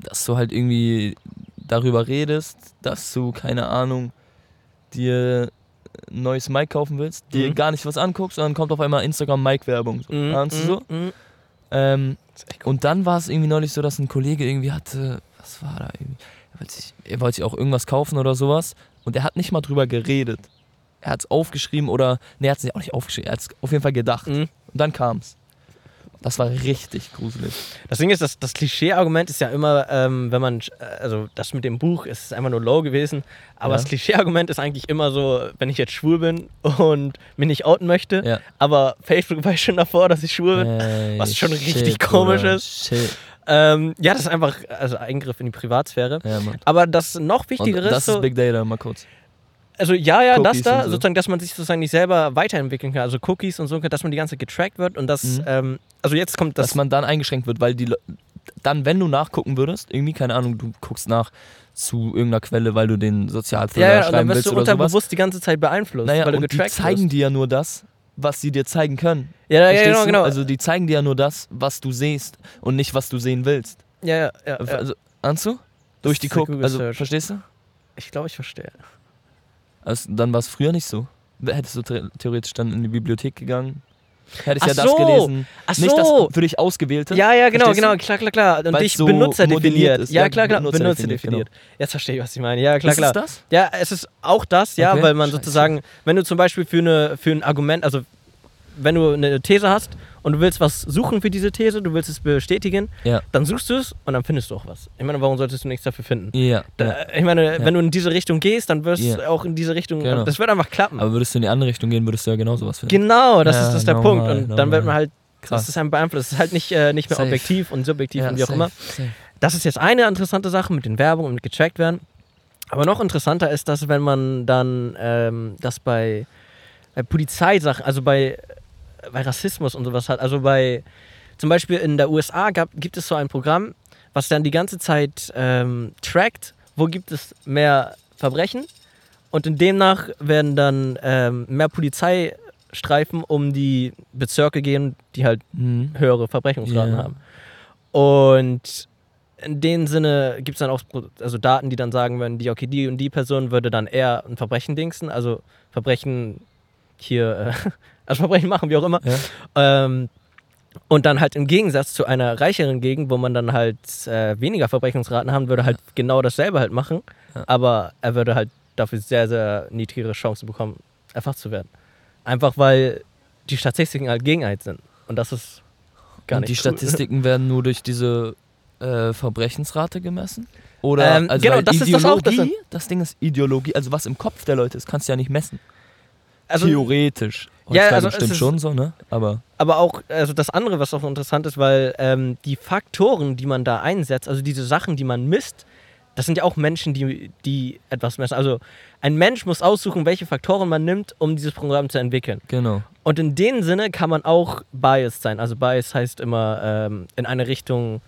dass du halt irgendwie darüber redest, dass du, keine Ahnung, dir ein neues Mic kaufen willst, dir Mhm. gar nicht was anguckst und dann kommt auf einmal Instagram-Mic-Werbung. So. Mhm, Ahnst du so? mhm, mhm. Ähm, Und dann war es irgendwie neulich so, dass ein Kollege irgendwie hatte, was war da irgendwie? Er wollte sich, er wollte sich auch irgendwas kaufen oder sowas und er hat nicht mal drüber geredet. Er hat es aufgeschrieben oder, ne, er hat es auch nicht aufgeschrieben, er hat es auf jeden Fall gedacht. Mhm. Und dann kam es. Das war richtig gruselig. Das Ding ist, das, das Klischee-Argument ist ja immer, ähm, wenn man, äh, also das mit dem Buch ist einfach nur low gewesen, aber Ja. das Klischee-Argument ist eigentlich immer so, wenn ich jetzt schwul bin und mich nicht outen möchte, Ja. aber Facebook weiß schon davor, dass ich schwul bin. Ey, was schon richtig shit, komisch Bruder, ist. Shit. Ähm, ja, das ist einfach also Eingriff in die Privatsphäre. Ja. Aber das noch Und Wichtigere das ist so, ist Big Data, mal kurz. Also ja, ja, das Cookies da, und so. sozusagen, dass man sich sozusagen nicht selber weiterentwickeln kann, also Cookies und so, dass man die ganze Zeit getrackt wird und das, Mhm. ähm, also jetzt kommt das, dass man dann eingeschränkt wird, weil die dann, wenn du nachgucken würdest, irgendwie, keine Ahnung, du guckst nach zu irgendeiner Quelle, weil du den Sozialthriller ja, ja, und dann schreiben wirst willst du sowas. unterbewusst die ganze Zeit beeinflusst, Naja, weil du und die getrackt zeigen wirst. dir ja nur das, was sie dir zeigen können. Ja, ja, ja, genau, genau. Also die zeigen dir ja nur das, was du siehst und nicht, was du sehen willst. ja, ja, ja, ja. Also, ahnst du? Durch die Google also verstehst du? Ich glaube, ich verstehe. Also, dann war es früher nicht so. Hättest du the- theoretisch dann in die Bibliothek gegangen, hättest Ach ja das so. gelesen. Ach Nicht das für dich ausgewählte. Ja, ja, genau, genau, du? klar, klar, klar. Und dich so Benutzer definiert. ist. Ja, klar, klar, Benutzer Benutzer definiert, definiert. Jetzt verstehe ich, was ich meine. Ja, klar, Ist klar. es das? Ja, es ist auch das, ja, Okay. weil man Scheiße. sozusagen, wenn du zum Beispiel für, eine, für ein Argument, also wenn du eine These hast und du willst was suchen für diese These, du willst es bestätigen, Ja. dann suchst du es und dann findest du auch was. Ich meine, warum solltest du nichts dafür finden? Ja. Da. Ich meine, wenn du in diese Richtung gehst, dann wirst du auch in diese Richtung, Genau. das wird einfach klappen. Aber würdest du in die andere Richtung gehen, würdest du ja genauso was finden. genau, das ist das der normal, Punkt. Und dann wird man halt, Krass. das ist ein beeinflusst. Es ist halt nicht, äh, nicht mehr Safe. objektiv und subjektiv und wie auch safe, immer. safe. Das ist jetzt eine interessante Sache mit den Werbungen und mit getrackt werden. Aber noch interessanter ist das, wenn man dann ähm, das bei, bei Polizeisachen, also bei, bei Rassismus und sowas hat. Also bei, zum Beispiel in der USA gab, gibt es so ein Programm, was dann die ganze Zeit ähm, trackt, wo gibt es mehr Verbrechen. Und in demnach werden dann ähm, mehr Polizeistreifen um die Bezirke gehen, die halt Mhm. höhere Verbrechensraten Ja. haben. Und in dem Sinne gibt es dann auch also Daten, die dann sagen würden, die, okay, die und die Person würde dann eher ein Verbrechen dingsen, also Verbrechen hier, äh, also Verbrechen machen, wie auch immer. Ja. Ähm, und dann halt im Gegensatz zu einer reicheren Gegend, wo man dann halt äh, weniger Verbrechensraten haben würde, halt genau dasselbe halt machen, Ja. aber er würde halt dafür sehr, sehr niedrigere Chancen bekommen, erfasst zu werden. Einfach weil die Statistiken halt gegen eins sind. Und das ist gar Und nicht die cool. Statistiken werden nur durch diese äh, Verbrechensrate gemessen? Oder Ähm, also genau, das ist das auch, das Ideologie, das Ding ist Ideologie, also was im Kopf der Leute ist, kannst du ja nicht messen. Also, Theoretisch. Ja, also es bestimmt ist- schon so, ne? Aber aber auch also das andere, was auch interessant ist, weil ähm, die Faktoren, die man da einsetzt, also diese Sachen, die man misst, das sind ja auch Menschen, die, die etwas messen. Also ein Mensch muss aussuchen, welche Faktoren man nimmt, um dieses Programm zu entwickeln. genau. Und in dem Sinne kann man auch biased sein. Also biased heißt immer ähm, in eine Richtung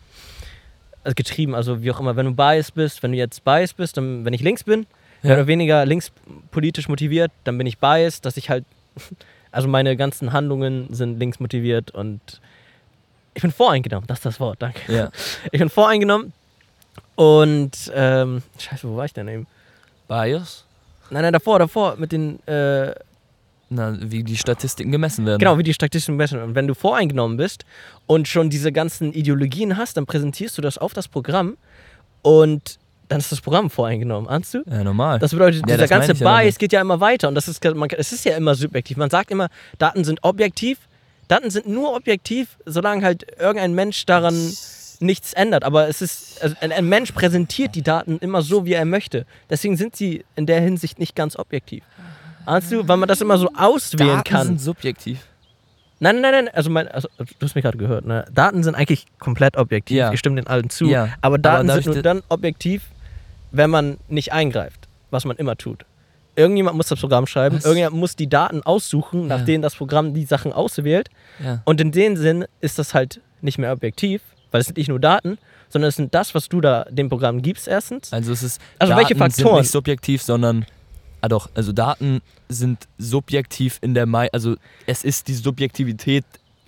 äh, getrieben, also wie auch immer. Wenn du biased bist, wenn du jetzt biased bist, dann, wenn ich links bin, Ja. oder weniger linkspolitisch motiviert, dann bin ich biased, dass ich halt, [laughs] also meine ganzen Handlungen sind links motiviert und ich bin voreingenommen, das ist das Wort, danke. Ja. [laughs] Ich bin voreingenommen und, ähm, scheiße, wo war ich denn eben? Bias? Nein, nein, davor, davor, mit den, äh, Na, wie die Statistiken gemessen werden. Genau, wie die Statistischen messen. Und wenn du voreingenommen bist und schon diese ganzen Ideologien hast, dann präsentierst du das auf das Programm und dann ist das Programm voreingenommen, ahnst du? Ja, normal. Das bedeutet, Ja, dieser das ganze Bias geht ja immer weiter und das ist, man, es ist ja immer subjektiv. Man sagt immer, Daten sind objektiv. Daten sind nur objektiv, solange halt irgendein Mensch daran nichts ändert. Aber es ist, also ein, Mensch präsentiert die Daten immer so, wie er möchte. Deswegen sind sie in der Hinsicht nicht ganz objektiv. Ahnst du, weil man das immer so auswählen Daten kann. sind subjektiv. Nein, nein, nein, also, mein, also du hast mich gerade gehört, ne? Daten sind eigentlich komplett objektiv. Ja. Ich stimme den allen zu. Ja. Aber Daten dadurch sind nur dann objektiv, wenn man nicht eingreift, was man immer tut. Irgendjemand muss das Programm schreiben, Was? irgendjemand muss die Daten aussuchen, nach Ja. denen das Programm die Sachen auswählt. Ja. Und in dem Sinn ist das halt nicht mehr objektiv, weil es sind nicht nur Daten, sondern es sind das, was du da dem Programm gibst, erstens. Also es ist Also welche Daten sind Faktoren? nicht subjektiv, sondern ah doch, also Daten sind subjektiv in der Mai, also es ist die Subjektivität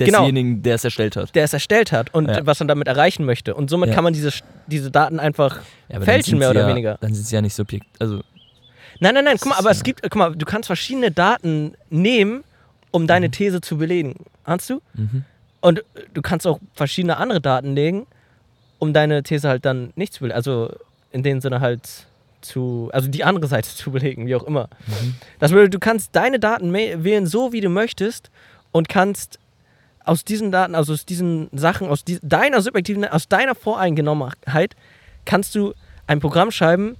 Genau. desjenigen, der es erstellt hat. Der es erstellt hat und Ja. was er damit erreichen möchte. Und somit Ja. kann man diese, diese Daten einfach. Fälschen mehr oder weniger. Dann sind sie ja nicht subjekt, also Nein, nein, nein, guck mal, aber es gibt, guck mal, du kannst verschiedene Daten nehmen, um deine Mhm. These zu belegen. Ahnst du? mhm. Und du kannst auch verschiedene andere Daten legen, um deine These halt dann nicht zu belegen. Also in dem Sinne halt zu, also die andere Seite [laughs] zu belegen, wie auch immer. Mhm. Das bedeutet, du kannst deine Daten wählen, so wie du möchtest und kannst aus diesen Daten, also aus diesen Sachen, aus die, deiner subjektiven, aus deiner Voreingenommenheit, kannst du ein Programm schreiben,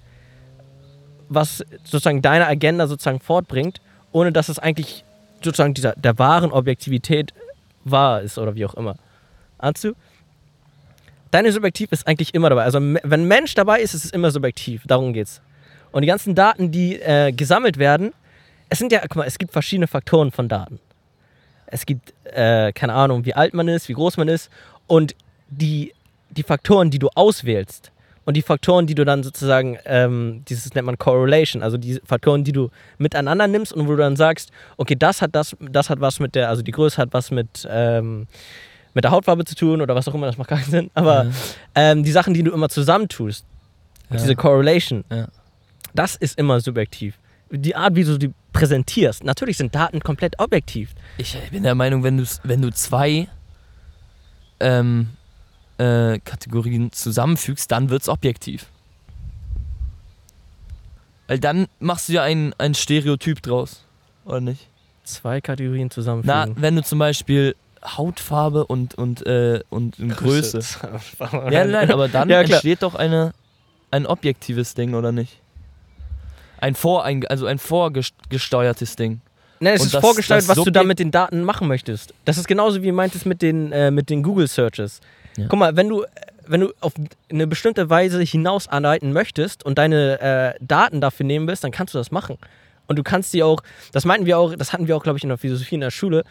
was sozusagen deine Agenda sozusagen fortbringt, ohne dass es eigentlich sozusagen dieser, der wahren Objektivität wahr ist oder wie auch immer. Ahnst du? Deine Subjektiv ist eigentlich immer dabei. Also wenn Mensch dabei ist, ist es immer subjektiv. Darum geht's. Und die ganzen Daten, die äh, gesammelt werden, es sind ja, guck mal, es gibt verschiedene Faktoren von Daten. Es gibt, äh, keine Ahnung, wie alt man ist, wie groß man ist und die, die Faktoren, die du auswählst und die Faktoren, die du dann sozusagen, ähm, dieses nennt man Correlation, also die Faktoren, die du miteinander nimmst und wo du dann sagst, okay, das hat das, das hat was mit der, also die Größe hat was mit, ähm, mit der Hautfarbe zu tun oder was auch immer, das macht keinen Sinn, aber Ja. ähm, die Sachen, die du immer zusammentust, Ja. diese Correlation, Ja. das ist immer subjektiv. Die Art, wie du die präsentierst, natürlich sind Daten komplett objektiv. Ich bin der Meinung, wenn du, wenn du zwei ähm, äh, Kategorien zusammenfügst, dann wird es objektiv. Weil dann machst du ja ein, ein Stereotyp draus. Oder nicht? Zwei Kategorien Na, zusammenfügen. wenn du zum Beispiel Hautfarbe und, und, äh, und, und Größe. Ja, nein, aber dann [laughs] Ja, entsteht doch eine, ein objektives Ding, oder nicht? Ein vorein, also ein vorgesteuertes Ding. Nein, es Und ist das- vorgestellt, das was du da mit den Daten machen möchtest. Das ist genauso wie du meintest mit den, äh, mit den Google Searches. Ja. Guck mal, wenn du, wenn du auf eine bestimmte Weise hinausarbeiten möchtest und deine äh, Daten dafür nehmen willst, dann kannst du das machen. Und du kannst die auch, das meinten wir auch, das hatten wir auch, glaube ich, in der Philosophie in der Schule.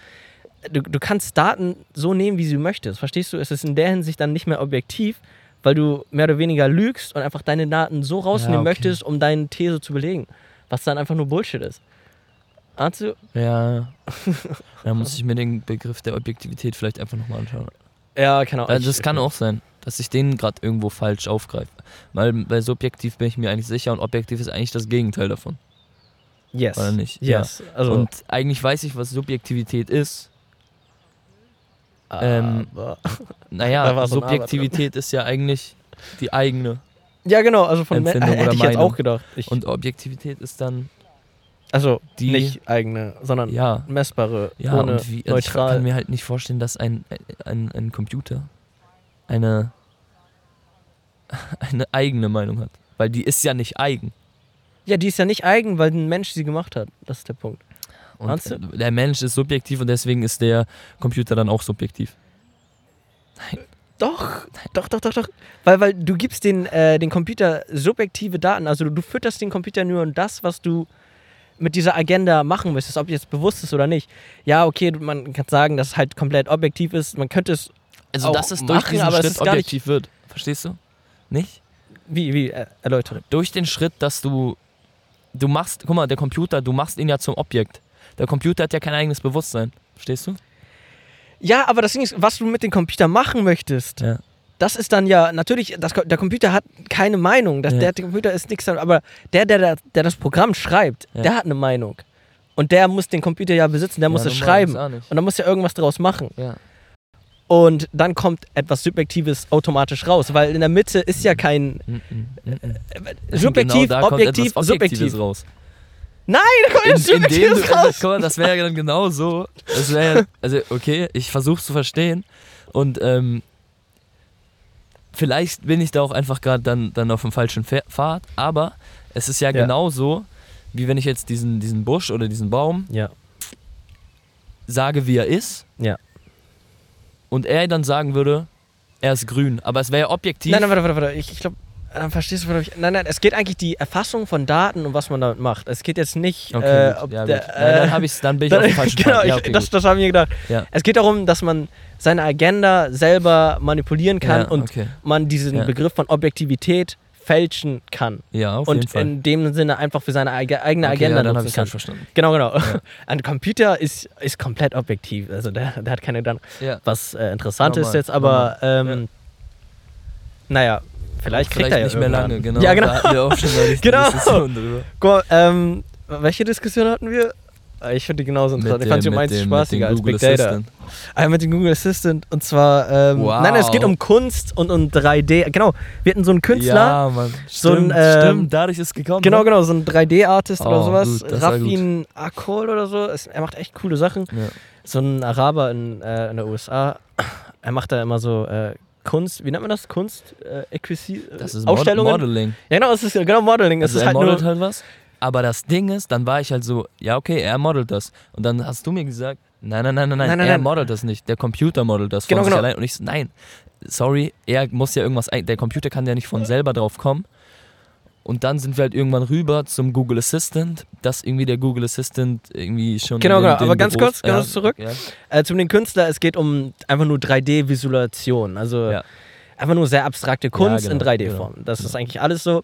Du, du kannst Daten so nehmen, wie du möchtest. Verstehst du? Es ist in der Hinsicht dann nicht mehr objektiv, weil du mehr oder weniger lügst und einfach deine Daten so rausnehmen okay. möchtest, um deine These zu belegen. Was dann einfach nur Bullshit ist. Ahnst du? Ja. [laughs] da muss ich mir den Begriff der Objektivität vielleicht einfach nochmal anschauen. Ja, genau. Also das kann auch sein, dass ich den gerade irgendwo falsch aufgreife. Weil bei subjektiv bin ich mir eigentlich sicher und objektiv ist eigentlich das Gegenteil davon. Yes. Oder nicht? Yes. Also, Und eigentlich weiß ich, was Subjektivität ist. Ähm, Naja, [laughs] Subjektivität ist ja eigentlich die eigene. ja, genau. Also von Empfindung hätte ich jetzt auch gedacht. Ich, Und Objektivität ist dann, also die- nicht eigene, sondern ja, messbare, ja ohne und wie, also ich neutral. kann mir halt nicht vorstellen, dass ein, ein, ein Computer eine, [laughs] eine eigene Meinung hat. Weil die ist ja nicht eigen. ja, die ist ja nicht eigen, weil ein Mensch sie gemacht hat. Das ist der Punkt. Und der Mensch ist subjektiv und deswegen ist der Computer dann auch subjektiv. Doch, doch, doch, doch, doch. Weil, weil du gibst den, äh, den Computer subjektive Daten. Also du, du fütterst den Computer nur in das, was du mit dieser Agenda machen möchtest, ob jetzt bewusst ist oder nicht. Ja, okay, man kann sagen, dass es halt komplett objektiv ist. Man könnte es. Also Auch dass es durch machen, diesen es Schritt nicht- objektiv wird. Verstehst du? Nicht? Wie, wie, äh, erläutere. Durch den Schritt, dass du. Du machst, guck mal, der Computer, du machst ihn ja zum Objekt. Der Computer hat ja kein eigenes Bewusstsein. Verstehst du? Ja, aber das Ding ist, was du mit dem Computer machen möchtest, Ja. das ist dann ja, natürlich, das, der Computer hat keine Meinung. Das, Ja. Der Computer ist nichts, aber der, der, der, der das Programm schreibt, Ja. der hat eine Meinung. Und der muss den Computer ja besitzen, der muss ja, es schreiben. Und dann muss er irgendwas draus machen. Ja. Und dann kommt etwas Subjektives automatisch raus, weil in der Mitte ist ja kein Mm, mm, mm, mm. subjektiv, genau, objektiv, subjektiv. raus. Nein, da kommt etwas In, indem du, Subjektives also, raus. guck mal, das wäre ja dann genau so. Das wäre ja, also okay, ich versuche zu verstehen und ähm, vielleicht bin ich da auch einfach gerade dann, dann auf dem falschen Pfad, aber es ist ja, Ja. genauso, wie wenn ich jetzt diesen, diesen Busch oder diesen Baum Ja, sage, wie er ist ja. und er dann sagen würde, er ist grün, aber es wäre ja objektiv. Nein, nein, warte, warte, warte. Ich, ich glaube, Dann verstehst du, ich. Nein, nein, es geht eigentlich die Erfassung von Daten und was man damit macht. Es geht jetzt nicht, Okay, äh, ob ja, der, gut. Nein, dann, äh, hab ich's, dann bin ich [laughs] auf dem [laughs] falschen genau. Ja, ich, okay, das, das habe ich mir gedacht. Ja. Es geht darum, dass man seine Agenda selber manipulieren kann Ja, und okay. man diesen Ja. Begriff von Objektivität fälschen kann. Ja, auf jeden und Fall. in dem Sinne einfach für seine eige- eigene okay, Agenda ja, dann habe nutzen ich kann. falsch verstanden. Genau, genau. [laughs] Ein Computer ist, ist komplett objektiv. Also der, der hat keine Gedanken. Ja. Was äh, interessant ist Normal, jetzt, aber ähm, naja, vielleicht kriegt Vielleicht er ja nicht mehr irgendwann. lange, genau. Ja, genau. Da hatten wir auch schon die [laughs] Genau. Diskussion drüber. Guck mal, ähm, welche Diskussion hatten wir? Äh, Ich finde die genauso interessant. ich fand sie um eins spaßiger als Big Data. Ah, mit dem Google Assistant. Und zwar, ähm, Wow. nein, es geht um Kunst und um 3D. Genau, wir hatten so einen Künstler. Ja, Mann. So ein, Stimmt, ähm, stimmt, dadurch ist gekommen. Genau, ne? genau, so ein 3D-Artist oder Oh, sowas. gut, Rafin Akol oder so. Es, er macht echt coole Sachen. Ja. So ein Araber in, äh, in der USA. Er macht da immer so äh, Kunst, wie nennt man das? Kunst? Äh, Acquisi- Das ist Mod? Modeling. Ja, genau, es ist genau Modeling. Es Also ist er halt modelt halt was. Aber das Ding ist, dann war ich halt so, ja, okay, er modelt das. Und dann hast du mir gesagt, nein, nein, nein, nein, nein, Nein, er nein. modelt das nicht. Der Computer modelt das Genau, von sich genau. allein. Und ich so, nein, sorry, er muss ja irgendwas, ein der Computer kann ja nicht von selber drauf kommen. Und dann sind wir halt irgendwann rüber zum Google Assistant, dass irgendwie der Google Assistant irgendwie schon. Genau, genau, aber ganz Büros- kurz, ganz kurz zurück. Ja, äh, zum den Künstler, es geht um einfach nur 3D-Visualisation. Also Ja. einfach nur sehr abstrakte Kunst genau, in 3D-Form. Das ist eigentlich alles so.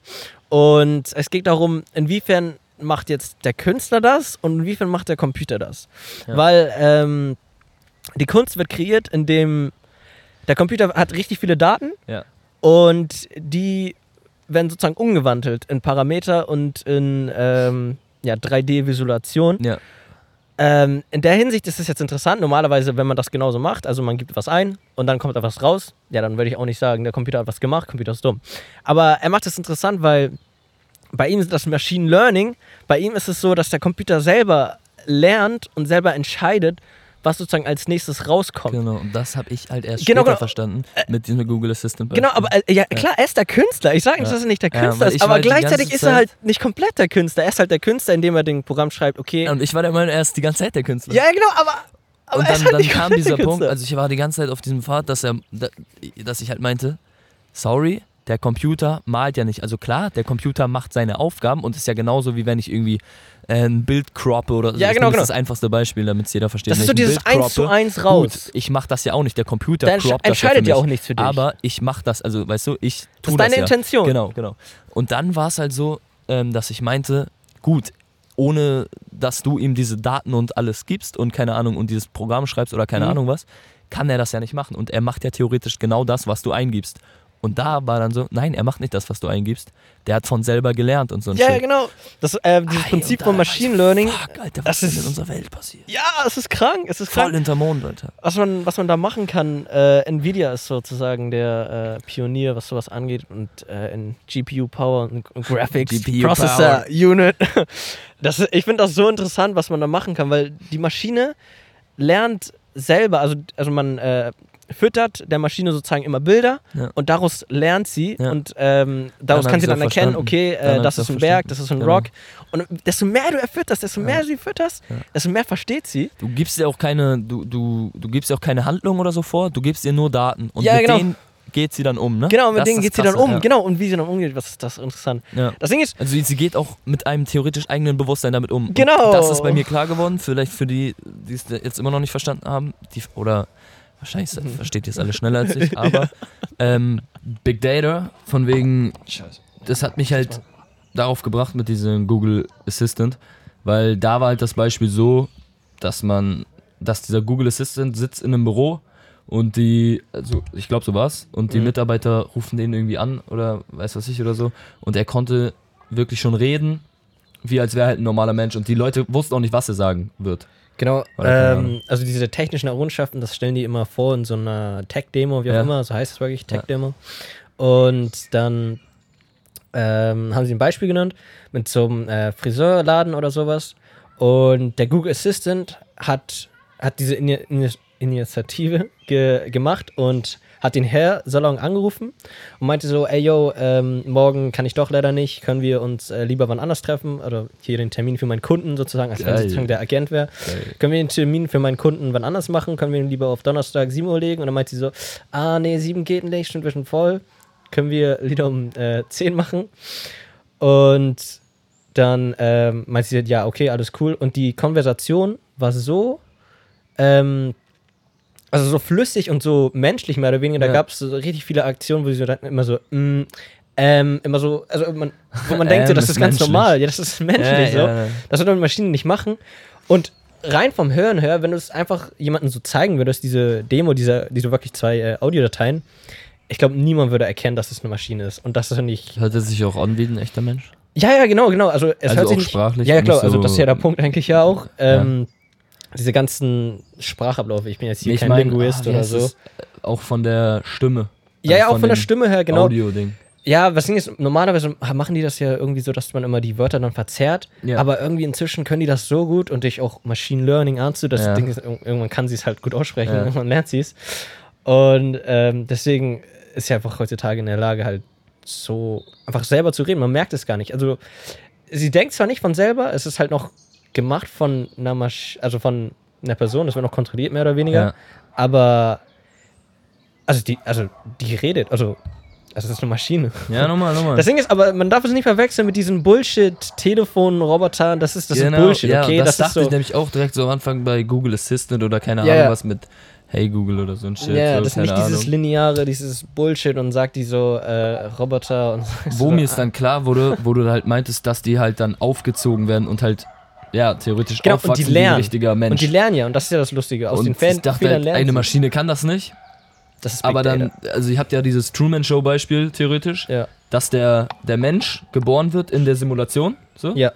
Und es geht darum, inwiefern macht jetzt der Künstler das und inwiefern macht der Computer das. Ja. Weil ähm, die Kunst wird kreiert, indem der Computer hat richtig viele Daten Ja. und die werden sozusagen umgewandelt in Parameter und in ähm, ja, 3D-Visualisation. ja. Ähm, in der Hinsicht ist es jetzt interessant. Normalerweise, wenn man das genauso macht, also man gibt was ein und dann kommt da was raus, ja, dann würde ich auch nicht sagen, der Computer hat was gemacht, Computer ist dumm. Aber er macht es interessant, weil bei ihm ist das Machine Learning, bei ihm ist es so, dass der Computer selber lernt und selber entscheidet, was sozusagen als nächstes rauskommt. Genau, und das habe ich halt erst Genau, später genau. verstanden mit diesem Google Assistant. Genau, aber äh, ja, klar, er ist der Künstler. Ich sage nicht, dass er nicht der Künstler ist, aber die gleichzeitig ist er halt nicht komplett der Künstler. Er ist halt der Künstler, indem er den Programm schreibt, okay. Und ich war der Meinung, er ist die ganze Zeit der Künstler. ja, genau, aber. aber und dann, halt dann kam dieser Punkt, also ich war die ganze Zeit auf diesem Pfad, dass er, da- dass ich halt meinte, sorry, der Computer malt ja nicht. Also klar, der Computer macht seine Aufgaben und ist ja genauso wie wenn ich irgendwie äh, ein Bild croppe oder so. Ja, genau, genau. Das das einfachste Beispiel, damit es jeder versteht. das ist so dieses Bild 1 zu croppe, 1 raus. Gut, ich mache das ja auch nicht. Der Computer entsch croppt das entscheidet ja auch nichts für dich. Aber ich mache das, also weißt du, ich das tue ist deine das ja. Intention. Genau, genau. Und dann war es halt so, ähm, dass ich meinte, gut, ohne dass du ihm diese Daten und alles gibst und keine Ahnung und dieses Programm schreibst oder keine Mhm. Ahnung was, kann er das ja nicht machen. Und er macht ja theoretisch genau das, was du eingibst. Und da war dann so, nein, er macht nicht das, was du eingibst. Der hat von selber gelernt und so ein Ja, ja, Shit. genau. Das, äh, dieses Ei, Prinzip von Machine Learning. Fuck, Alter, das was ist ist- in unserer Welt passiert? Ja, es ist krank. Es ist Voll krank. hinter Mond, Alter. Was man, was man da machen kann, äh, Nvidia ist sozusagen der äh, Pionier, was sowas angeht und äh, in GPU Power und, und Graphics GPU Processor Unit. [laughs] Das, ist- ich finde das so interessant, was man da machen kann, weil die Maschine lernt selber, also, also man äh, füttert der Maschine sozusagen immer Bilder Ja. und daraus lernt sie Ja. und ähm, daraus Dann kann sie dann erkennen, verstanden. okay, äh, das ist ein Berg, das ist ein Genau. Rock und desto mehr du erfütterst, desto mehr Ja. sie fütterst, desto mehr versteht sie. Du gibst dir auch keine, du, du, du gibst dir auch keine Handlung oder so vor, du gibst ihr nur Daten. Und Ja, mit genau. denen geht sie dann um, ne? Genau, mit Das denen geht sie dann um. Genau, und wie sie dann umgeht, was ist das interessant. Ja. Das Ding ist, Also sie- geht auch mit einem theoretisch eigenen Bewusstsein damit um. Und Genau. Das ist bei mir klar geworden. Vielleicht für die, die es jetzt immer noch nicht verstanden haben, die, oder wahrscheinlich se- versteht ihr es alle schneller als ich, [laughs] aber ähm, Big Data, von wegen, das hat mich halt darauf gebracht mit diesem Google Assistant, weil da war halt das Beispiel so, dass man, dass dieser Google Assistant sitzt in einem Büro und die, also ich glaube so war's, und die Mhm. Mitarbeiter rufen den irgendwie an oder weiß was ich oder so und er konnte wirklich schon reden, wie als wäre halt ein normaler Mensch und die Leute wussten auch nicht, was er sagen wird. Genau, ähm, also diese technischen Errungenschaften, das stellen die immer vor in so einer Tech-Demo, wie auch Ja. immer, so heißt es wirklich, Tech-Demo. Und dann ähm, haben sie ein Beispiel genannt mit so einem äh, Friseurladen oder sowas. Und der Google Assistant hat, hat diese Ini Ini Initiative ge gemacht und hat den Herr Salon angerufen und meinte so, ey yo, ähm, morgen kann ich doch leider nicht, können wir uns äh, lieber wann anders treffen oder hier den Termin für meinen Kunden sozusagen, als wenn Geil. sozusagen der Agent wäre. Können wir den Termin für meinen Kunden wann anders machen? Können wir ihn lieber auf Donnerstag 7 Uhr legen? Und dann meinte sie so, ah nee, 7 geht nicht, stimmt, wir sind voll. können wir Lieder um äh, 10 machen. Und dann ähm, meinte sie, ja, okay, alles cool. Und die Konversation war so, ähm, also so flüssig und so menschlich mehr oder weniger. Da Ja. gab es so richtig viele Aktionen, wo sie so dann immer so, mm, ähm, immer so, also man, wo man denkt, so, Ähm, das ist ganz menschlich. normal. Ja, das ist menschlich so. ja. Das wird eine Maschine nicht machen. Und rein vom Hören her, wenn du es einfach jemandem so zeigen würdest, diese Demo, diese, diese wirklich zwei äh, Audiodateien, ich glaube, niemand würde erkennen, dass es eine Maschine ist. Und das ist ja nicht. Hört er sich auch an wie ein echter Mensch? Ja, ja, genau, genau. Also, es Also hört sich auch nicht, sprachlich Ja, ja, klar. nicht Also, so- das ist ja der Punkt eigentlich ja auch. Ähm, Diese ganzen Sprachabläufe. Ich bin jetzt hier ich kein mein, Linguist ah, oder so. Auch von der Stimme. Ja, ja, Also auch von der dem Stimme her, genau. Audio-Ding. Ja, was Ding ist, normalerweise machen die das ja irgendwie so, dass man immer die Wörter dann verzerrt. Ja. Aber irgendwie inzwischen können die das so gut und durch auch Machine Learning ahnst du, das Ja. Ding ist, ir- irgendwann kann sie es halt gut aussprechen, Ja. [laughs] irgendwann lernt sie es. Und ähm, deswegen ist sie einfach heutzutage in der Lage, halt so einfach selber zu reden. Man merkt es gar nicht. Also, sie denkt zwar nicht von selber, es ist halt noch gemacht von einer Masch also von einer Person, das wird noch kontrolliert, mehr oder weniger. Ja. Aber also die, also die redet, also also das ist eine Maschine. Ja, nochmal, [laughs] nochmal. Das Ding ist, aber man darf es nicht verwechseln mit diesen Bullshit-Telefon-Robotern. Das ist, das ist Bullshit, ja, okay? Das, Das, ist dachte so. ich nämlich auch direkt so am Anfang bei Google Assistant oder keine Ja, Ahnung was mit Hey Google oder so ein Shit. Ja, so, das ist nicht dieses Ahnung. lineare, dieses Bullshit und sagt die so äh, Roboter und [laughs] Wo so, mir es dann klar wurde, wo du halt meintest, dass die halt dann aufgezogen werden und halt, ja, theoretisch Genau, und die aufwachsen wie ein lernen. richtiger Mensch. Und die lernen ja, und das ist ja das Lustige. Aus Und den Fan ich dachte, Fehlern halt, lernen eine. Maschine kann das nicht. Das ist Big Aber dann, Data. also ihr habt ja dieses Truman-Show-Beispiel theoretisch, Ja. dass der, der Mensch geboren wird in der Simulation. So. Ja.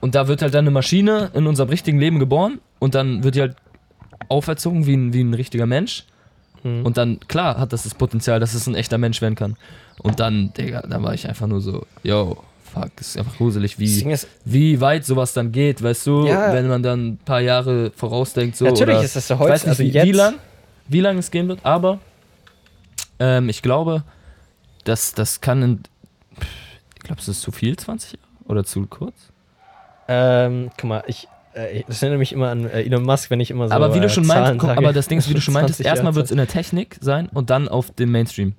Und da wird halt dann eine Maschine in unserem richtigen Leben geboren und dann wird die halt auferzogen wie ein, wie ein richtiger Mensch. Hm. Und dann, klar, hat das das Potenzial, dass es ein echter Mensch werden kann. Und dann, Digga, da war ich einfach nur so, yo, fuck, das ist einfach gruselig, Das wie, ist, wie weit sowas dann geht, weißt du, Ja. wenn man dann ein paar Jahre vorausdenkt, so. natürlich oder ist das ja ich heute, weiß nicht, also wie, jetzt. wie lang, wie lang es gehen wird, aber ähm, ich glaube, dass das kann in, ich glaube, es ist zu viel, 20 Jahre? Oder zu kurz? Ähm, guck mal, ich, äh, das erinnert mich immer an äh, Elon Musk, wenn ich immer so. aber wie du äh, schon Zahlen meinst, guck, aber das Ding ist, wie du schon [laughs] meintest, 20 Jahre erstmal wird es in der Technik sein und dann auf den Mainstream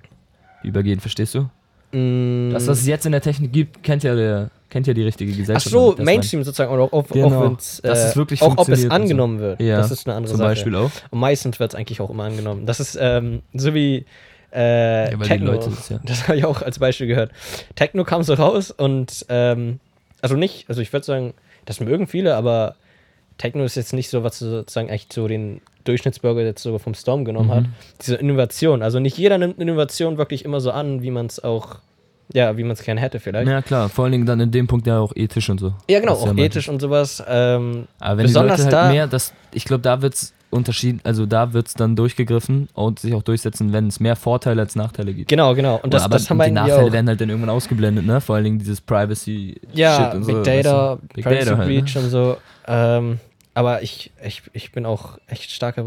übergehen, verstehst du? Mm. Das, was es jetzt in der Technik gibt, kennt ja, der, kennt ja die richtige Ach Gesellschaft. so, Das Mainstream sozusagen, oder auch, Genau. auch wenn's, äh, Dass es wirklich auch ob es und so. angenommen wird. Ja, das ist eine andere Zum Sache. Beispiel auch. Und meistens wird es eigentlich auch immer angenommen. Das ist ähm, so wie äh, Ja, Techno. Leute das ja. Das habe ich auch als Beispiel gehört. Techno kam so raus und ähm, also nicht, also ich würde sagen, das mögen viele, aber Techno ist jetzt nicht so, was sozusagen echt so den Durchschnittsbürger jetzt sogar vom Storm genommen hat. Mhm. Diese Innovation. Also nicht jeder nimmt Innovation wirklich immer so an, wie man es auch, ja, wie man es gerne hätte vielleicht. Ja, klar, vor allen Dingen dann in dem Punkt ja auch ethisch und so. Ja, genau, auch ja ethisch und sowas. Ähm, Aber wenn Besonders die Leute da- halt mehr, das, ich glaube, da wird's Unterschied, also da wird's dann durchgegriffen und sich auch durchsetzen, wenn es mehr Vorteile als Nachteile gibt. genau, genau. Und das, aber das haben wir die Nachteile auch. werden halt dann irgendwann ausgeblendet, ne? Vor allen Dingen dieses Privacy Ja, Shit und Big so. Data? Big Privacy Data halt, ne? Breach und so. Ähm, aber ich, ich, ich bin auch echt starker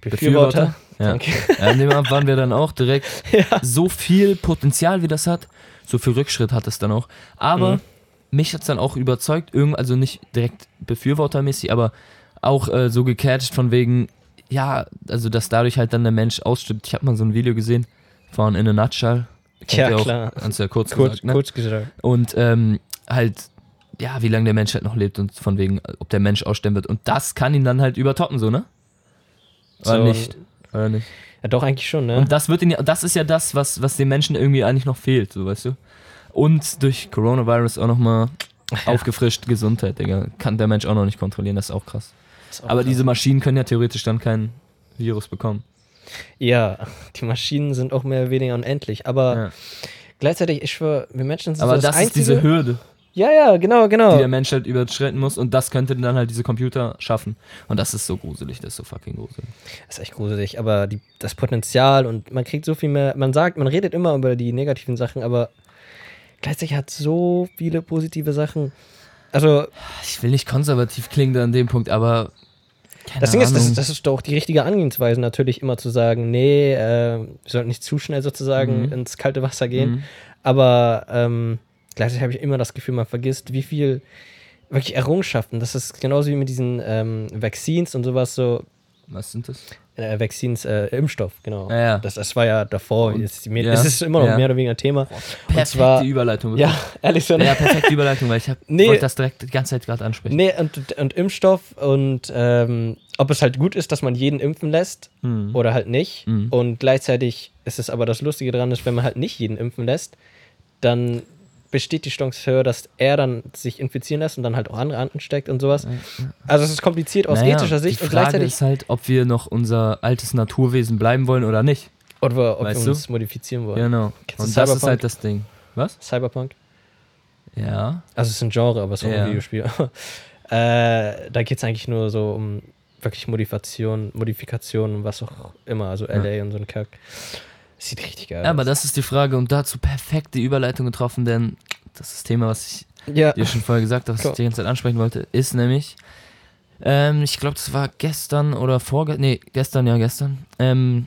Be Be Befürworter. Ja. Ja, in dem Abend waren wir dann auch direkt [laughs] so viel Potenzial, wie das hat, so viel Rückschritt hat es dann auch. Aber Mhm. mich hat es dann auch überzeugt, irgend, also nicht direkt befürwortermäßig, aber auch äh, so gecatcht von wegen, ja, also dass dadurch halt dann der Mensch ausstirbt. Ich habe mal so ein Video gesehen von In a Nutshell. Tja, klar. Du ja kurz, Kurz, gesagt, ne? kurz gesagt. Und ähm, halt, ja, wie lange der Mensch halt noch lebt und von wegen, ob der Mensch aussterben wird. Und das kann ihn dann halt übertoppen, so, ne? Oder So, nicht? Oder nicht? Ja, doch, eigentlich schon, ne? Und das wird ihn ja, das ist ja das, was, was den Menschen irgendwie eigentlich noch fehlt, so weißt du. Und durch Coronavirus auch nochmal aufgefrischt Gesundheit, Digga. Kann der Mensch auch noch nicht kontrollieren, das ist auch krass. Ist auch Aber krass. diese Maschinen können ja theoretisch dann kein Virus bekommen. Ja, die Maschinen sind auch mehr oder weniger unendlich. Aber Ja. gleichzeitig, ich schwöre, wir Menschen sind Aber so das, das, ist Einzige. diese Hürde, ja, ja, genau, genau. die der Mensch halt überschreiten muss und das könnte dann halt diese Computer schaffen. Und das ist so gruselig, das ist so fucking gruselig. Das ist echt gruselig, aber die, das Potenzial und man kriegt so viel mehr. Man sagt, man redet immer über die negativen Sachen, aber gleichzeitig hat so viele positive Sachen. Also, Ich will nicht konservativ klingen an dem Punkt, aber keine das Ding ist, das, das ist doch die richtige Angehensweise, natürlich immer zu sagen, nee, äh, wir sollten nicht zu schnell sozusagen Mhm. ins kalte Wasser gehen. Mhm. Aber ähm, gleichzeitig habe ich immer das Gefühl, man vergisst, wie viel wirklich Errungenschaften. Das ist genauso wie mit diesen ähm, Vaccines und sowas so. Was sind das? äh, Vaccines, äh, Impfstoff, genau. Ja, ja. Das, das war ja davor. Und- Jetzt, ja, Es ist immer noch mehr oder weniger ein Thema. Perfekte zwar- Überleitung. Ja, [laughs] ehrlich so. ja, perfekte Überleitung, weil ich hab, Nee. wollte das direkt die ganze Zeit gerade ansprechen. Nee, und, und Impfstoff und ähm, ob es halt gut ist, dass man jeden impfen lässt Mhm. oder halt nicht. Mhm. Und gleichzeitig ist es aber das Lustige daran, ist, wenn man halt nicht jeden impfen lässt, dann besteht die Chance höher, dass er dann sich infizieren lässt und dann halt auch andere ansteckt und sowas. Also es ist kompliziert aus Naja, ethischer Sicht die und Frage gleichzeitig ist halt, ob wir noch unser altes Naturwesen bleiben wollen oder nicht. oder ob Weißt wir du? uns modifizieren wollen. Genau. Kennst du Und das ist halt das Ding. Was? Cyberpunk? Ja. Also es ist ein Genre, aber es ist auch Ja. ein Videospiel. [laughs] äh, da geht es eigentlich nur so um wirklich Modifikation, Modifikation und was auch immer, also LA und so ein Kack. Sieht richtig geil ja, aber aus. das ist die Frage und dazu perfekt die Überleitung getroffen, denn das ist das Thema, was ich Ja, dir schon vorher gesagt habe, was Cool. ich die ganze Zeit ansprechen wollte, ist nämlich, ähm, ich glaube, das war gestern oder vorgestern, nee, gestern, ja, gestern, ähm,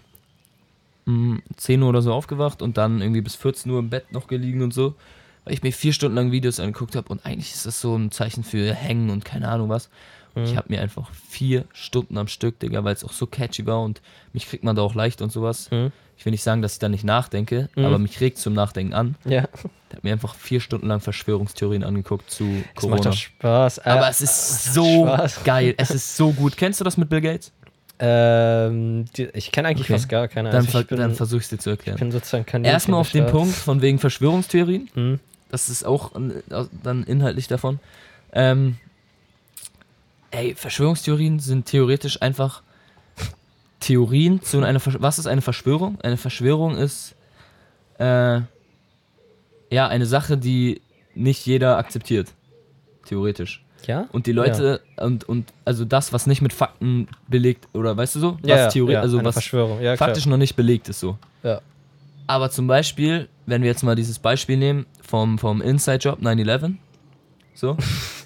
um 10 Uhr oder so aufgewacht und dann irgendwie bis 14 Uhr im Bett noch gelegen und so, weil ich mir vier Stunden lang Videos angeguckt habe und eigentlich ist das so ein Zeichen für Hängen und keine Ahnung was. Und Ich Mhm. habe mir einfach vier Stunden am Stück, Digga, weil es auch so catchy war und mich kriegt man da auch leicht und sowas. Mhm. Ich will nicht sagen, dass ich da nicht nachdenke, Mhm. aber mich regt zum Nachdenken an. ja. Der hat mir einfach vier Stunden lang Verschwörungstheorien angeguckt zu Das Corona. macht doch Spaß. Äh, Aber es ist so Spaß. geil. Es ist so gut. Kennst du das mit Bill Gates? Ähm, die, ich kenne eigentlich Okay. fast gar keine. Dann, Also ver ich bin, dann versuch ich es dir zu ich erklären. bin sozusagen Kaninchen Erstmal auf den. Punkt von wegen Verschwörungstheorien. Mhm. Das ist auch dann inhaltlich davon. Ähm, ey, Verschwörungstheorien sind theoretisch einfach Theorien zu einer Versch Was ist eine Verschwörung? Eine Verschwörung ist äh, ja eine Sache, die nicht jeder akzeptiert. Theoretisch. Ja? Und die Leute und, und also das, was nicht mit Fakten belegt, oder weißt du so? Ja, ja, was Theorie, ja, also eine was Verschwörung. Ja, klar. faktisch noch nicht belegt ist so. Ja. Aber zum Beispiel, wenn wir jetzt mal dieses Beispiel nehmen vom, vom Inside-Job 9-11, so.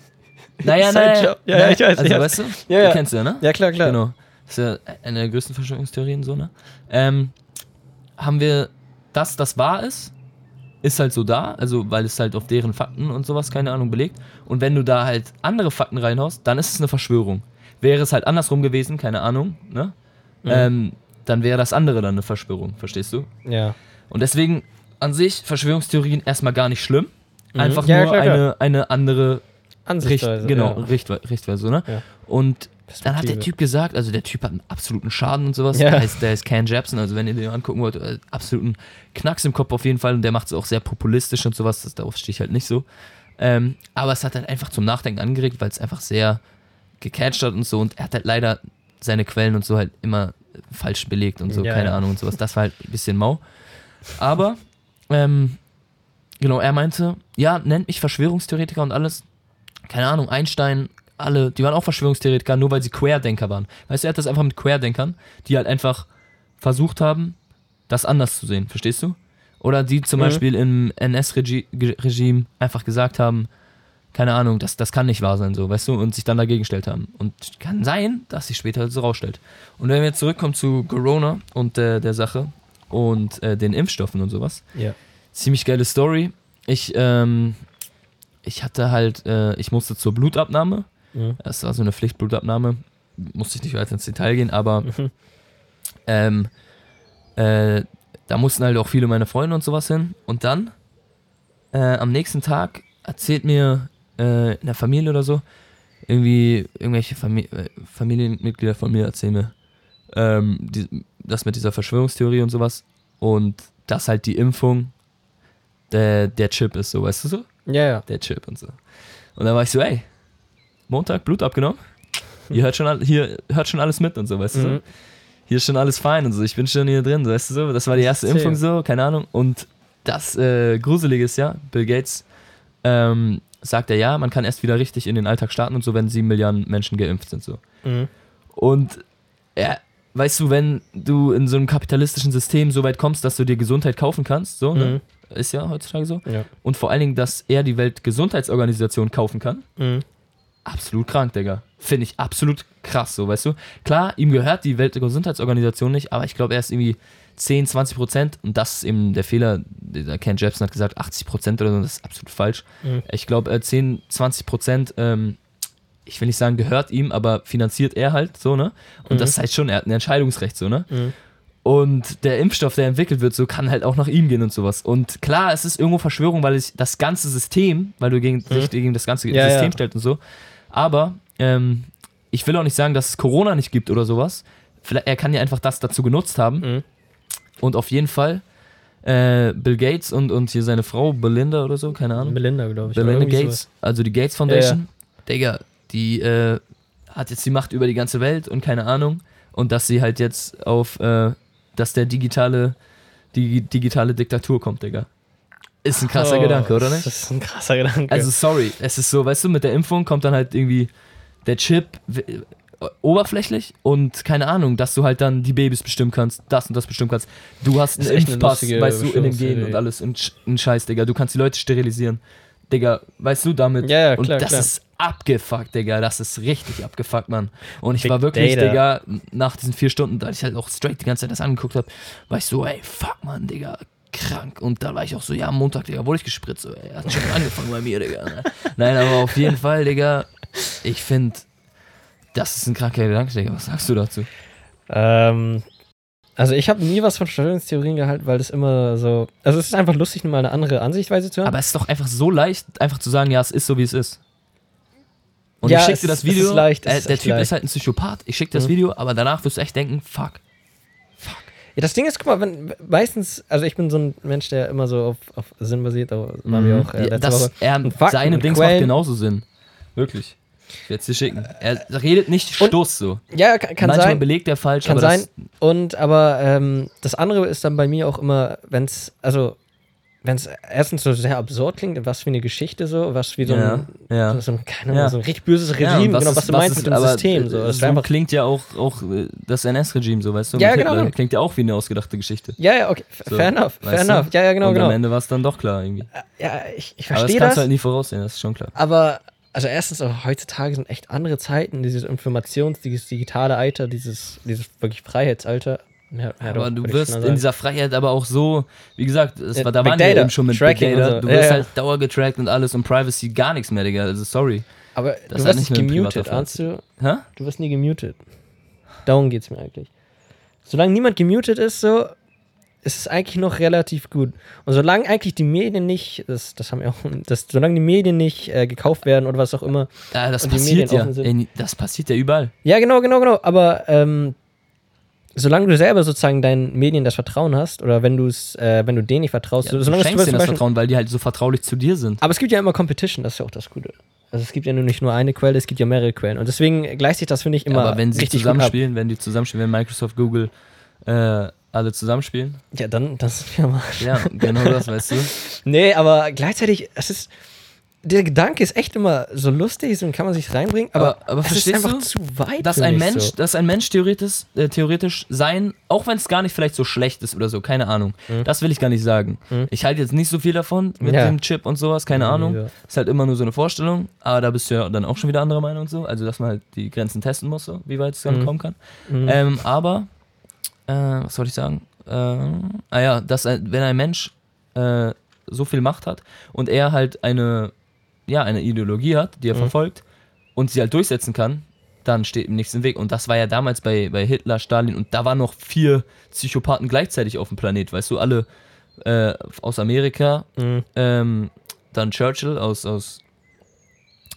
[laughs] naja, naja, Inside-Job. Ja, ja, ich weiß, Also, ja. weißt du? Ja, ja. Du kennst du ja, ne? Ja, klar, klar. Genau. Das ist ja eine der größten Verschwörungstheorien, so, ne? Ähm, haben wir das, das wahr ist, ist halt so da, also weil es halt auf deren Fakten und sowas, keine Ahnung, belegt. Und wenn du da halt andere Fakten reinhaust, dann ist es eine Verschwörung. Wäre es halt andersrum gewesen, keine Ahnung, ne? Mhm. Ähm, dann wäre das andere dann eine Verschwörung, verstehst du? Ja. Und deswegen an sich Verschwörungstheorien erstmal gar nicht schlimm. Mhm. Einfach Ja, nur klar, klar. eine, eine andere Richt, Ansichtsweise. genau, Ja. Richtwe Richtweise, ne? Ja. Und dann hat der. Typ gesagt, also der Typ hat einen absoluten Schaden und sowas. Ja. Der, heißt, der ist Ken Jebsen, also wenn ihr den angucken wollt, äh, absoluten Knacks im Kopf auf jeden Fall und der macht es auch sehr populistisch und sowas, das, darauf stehe ich halt nicht so. Ähm, aber es hat halt einfach zum Nachdenken angeregt, weil es einfach sehr gecatcht hat und so und er hat halt leider seine Quellen und so halt immer falsch belegt und so, Ja, keine ja. Ahnung und sowas. Das war halt ein bisschen mau. Aber, ähm, genau, er meinte, ja, nennt mich Verschwörungstheoretiker und alles. Keine Ahnung, Einstein, alle, die waren auch Verschwörungstheoretiker, nur weil sie Querdenker waren. Weißt du, er hat das einfach mit Querdenkern, die halt einfach versucht haben, das anders zu sehen, verstehst du? Oder die zum Mhm. Beispiel im NS-Regime einfach gesagt haben, keine Ahnung, das, das kann nicht wahr sein, so, weißt du, und sich dann dagegen gestellt haben. Und kann sein, dass sich später so rausstellt. Und wenn wir jetzt zurückkommen zu Corona und äh, der Sache und äh, den Impfstoffen und sowas, Ja. ziemlich geile Story. Ich, ähm, ich hatte halt, äh, ich musste zur Blutabnahme. Mhm. Das war so eine Pflichtblutabnahme. Musste ich nicht weiter ins Detail gehen, aber Mhm. ähm, äh, da mussten halt auch viele meiner Freunde und sowas hin. Und dann, äh, am nächsten Tag, erzählt mir äh, in der Familie oder so, irgendwie irgendwelche Famili äh, Familienmitglieder von mir erzählen mir, ähm, die, das mit dieser Verschwörungstheorie und sowas. Und dass halt die Impfung der, der Chip ist, so, weißt du so? Ja, ja. Der Chip und so. Und dann war ich so, ey, Montag, Blut abgenommen. Hier hört schon, hier hört schon alles mit und so, weißt du so? Mhm. Hier ist schon alles fein und so. Ich bin schon hier drin, so, weißt du so? Das war die erste Zäh. Impfung so, keine Ahnung. Und das äh, Gruselige ist ja, Bill Gates ähm, sagt er ja, man kann erst wieder richtig in den Alltag starten und so, wenn sieben Milliarden Menschen geimpft sind, so. Mhm. Und ja, weißt du, wenn du in so einem kapitalistischen System so weit kommst, dass du dir Gesundheit kaufen kannst, so, ne? ist ja heutzutage so. Mhm. Ja. Und vor allen Dingen, dass er die Weltgesundheitsorganisation kaufen kann, Mhm. Absolut krank, Digga. Finde ich absolut krass, so, weißt du? Klar, ihm gehört die Weltgesundheitsorganisation nicht, aber ich glaube, er ist irgendwie 10, 20 Prozent und das ist eben der Fehler. Der Ken Jebsen hat gesagt 80 Prozent oder so, das ist absolut falsch. Mhm. Ich glaube, äh, 10, 20 Prozent ähm, ich will nicht sagen, gehört ihm, aber finanziert er halt so, ne? Und Mhm. das ist halt schon, er hat ein Entscheidungsrecht, so, ne? Mhm. Und der Impfstoff, der entwickelt wird, so kann halt auch nach ihm gehen und sowas. Und klar, es ist irgendwo Verschwörung, weil ich das ganze System, weil du gegen, dich gegen das ganze Mhm. Ja, System ja. stellst und so. Aber ähm, ich will auch nicht sagen, dass es Corona nicht gibt oder sowas. Vielleicht, er kann ja einfach das dazu genutzt haben. Mhm. Und auf jeden Fall äh, Bill Gates und, und hier seine Frau Belinda oder so, keine Ahnung. Melinda, glaube ich. Belinda Gates, also die Gates Foundation. Digga, die äh, hat jetzt die Macht über die ganze Welt und keine Ahnung. Und dass sie halt jetzt auf, äh, dass der digitale, die digitale Diktatur kommt, Digga. Ist ein krasser Oh, Gedanke, oder nicht? Das ist ein krasser Gedanke. Also sorry, es ist so, weißt du, mit der Impfung kommt dann halt irgendwie der Chip oberflächlich und keine Ahnung, dass du halt dann die Babys bestimmen kannst, das und das bestimmen kannst. Du hast einen eine Impfpass, lustige weißt du, in den Genen und alles und ein Scheiß, Digga. Du kannst die Leute sterilisieren. Digga, weißt du damit? Ja, ja, und klar, das klar. ist abgefuckt, Digga. Das ist richtig abgefuckt, Mann. Und ich Big war wirklich, Data. Digga, nach diesen vier Stunden, da ich halt auch straight die ganze Zeit das angeguckt habe, war ich so, ey, fuck, Mann, Digga, krank. Und da war ich auch so, ja, am Montag, Digga, wurde ich gespritzt. So, ey, hat schon [laughs] angefangen bei mir, Digga. Ne? Nein, aber auf jeden Fall, Digga, ich finde, das ist ein kranker Gedanke, Digga. Was sagst du dazu? Ähm, also ich habe nie was von Verschwörungstheorien gehalten, weil das immer so. Also es ist einfach lustig, mal eine andere Ansichtweise zu haben. Aber es ist doch einfach so leicht, einfach zu sagen, ja, es ist so, wie es ist. Und Ja, ich schick es dir das Video. ist leicht, äh, der Typ leicht. ist halt ein Psychopath. Ich schick dir das Mhm. Video, aber danach wirst du echt denken, fuck. Ja, das Ding ist, guck mal, wenn, meistens, also ich bin so ein Mensch, der immer so auf, auf Sinn basiert, aber waren wir auch äh, Mhm. Ja, das, er, seine Dings macht Quellen. genauso Sinn. Wirklich. Ich werde dir schicken. Er redet nicht Stoß so. Ja, kann, kann Manchmal sein. belegt er falsch, Kann sein. Und aber ähm, das andere ist dann bei mir auch immer, wenn es, also wenn es erstens so sehr absurd klingt, was wie eine Geschichte so, was wie so ja, ein, ja. so ein, keine Ahnung, Ja. so ein richtig böses Regime, Ja, und genau, ist- was du meinst ist- mit dem aber, System. äh, So. Das so klingt ja auch, auch äh, das NS-Regime so, weißt du? Ja, genau, Hitler. Klingt ja auch wie eine ausgedachte Geschichte. ja, ja, okay, So, fair enough, fair enough. Ja, ja, genau, Und genau. am Ende war es dann doch klar irgendwie. Ja, ich, ich Aber das verstehe kannst das. du halt nie voraussehen, das ist schon klar. Aber, also erstens, auch heutzutage sind echt andere Zeiten, dieses Informations-, dieses digitale Alter, dieses, dieses wirklich Freiheitsalter. Ja, ja, aber doch, du wirst in dieser Freiheit aber auch so, wie gesagt, es Ja, war, da Big waren wir Data, eben schon mit Tracking Big Data. so. Du wirst halt dauergetrackt und alles und Privacy gar nichts mehr, Digga. Also sorry. Aber das du wirst halt nicht gemutet, ahnst du? Hä? Du wirst nie gemutet. Darum geht's mir eigentlich. Solange niemand gemutet ist, so, ist es eigentlich noch relativ gut. Und solange eigentlich die Medien nicht, das, das haben wir auch, das, solange die Medien nicht äh, gekauft werden oder was auch immer. Ja, das passiert ja. Ey, das passiert ja überall. Ja, genau, genau, genau. Aber ähm, solange du selber sozusagen deinen Medien das Vertrauen hast, oder wenn du es, äh, wenn du denen nicht vertraust, Ja, so, du solange es schenkst zum denen das Vertrauen, weil die halt so vertraulich zu dir sind. aber es gibt ja immer Competition, das ist ja auch das Gute. Also es gibt ja nur nicht nur eine Quelle, es gibt ja mehrere Quellen. Und deswegen gleicht sich das, finde ich, immer aber wenn sie zusammenspielen, wenn die zusammenspielen, wenn Microsoft, Google äh, alle zusammenspielen, Ja, dann, das ist ja mal. ja, genau das, weißt du. [laughs] Nee, aber gleichzeitig, es ist. Der Gedanke ist echt immer so lustig, so kann man sich reinbringen, aber, Aber- aber es ist verstehst einfach du, zu weit. Dass ein Mensch, So. dass ein Mensch theoretisch, äh, theoretisch sein, auch wenn es gar nicht vielleicht so schlecht ist oder so, keine Ahnung. Das will ich gar nicht sagen. Mhm. Ich halte jetzt nicht so viel davon mit Ja. dem Chip und sowas, keine Ja, Ahnung. ja. Ist halt immer nur so eine Vorstellung, aber da bist du ja dann auch schon wieder anderer Meinung und so. Also, dass man halt die Grenzen testen muss, so, wie weit es dann Mhm. kommen kann. Mhm. Ähm, aber, äh, was soll ich sagen? Äh, ah ja, dass wenn ein Mensch äh, so viel Macht hat und er halt eine, ja, eine Ideologie hat, die er Mhm. verfolgt und sie halt durchsetzen kann, dann steht ihm nichts im Weg. Und das war ja damals bei, bei Hitler, Stalin und da waren noch vier Psychopathen gleichzeitig auf dem Planet, weißt du, alle äh, aus Amerika, Mhm. ähm, dann Churchill aus, aus,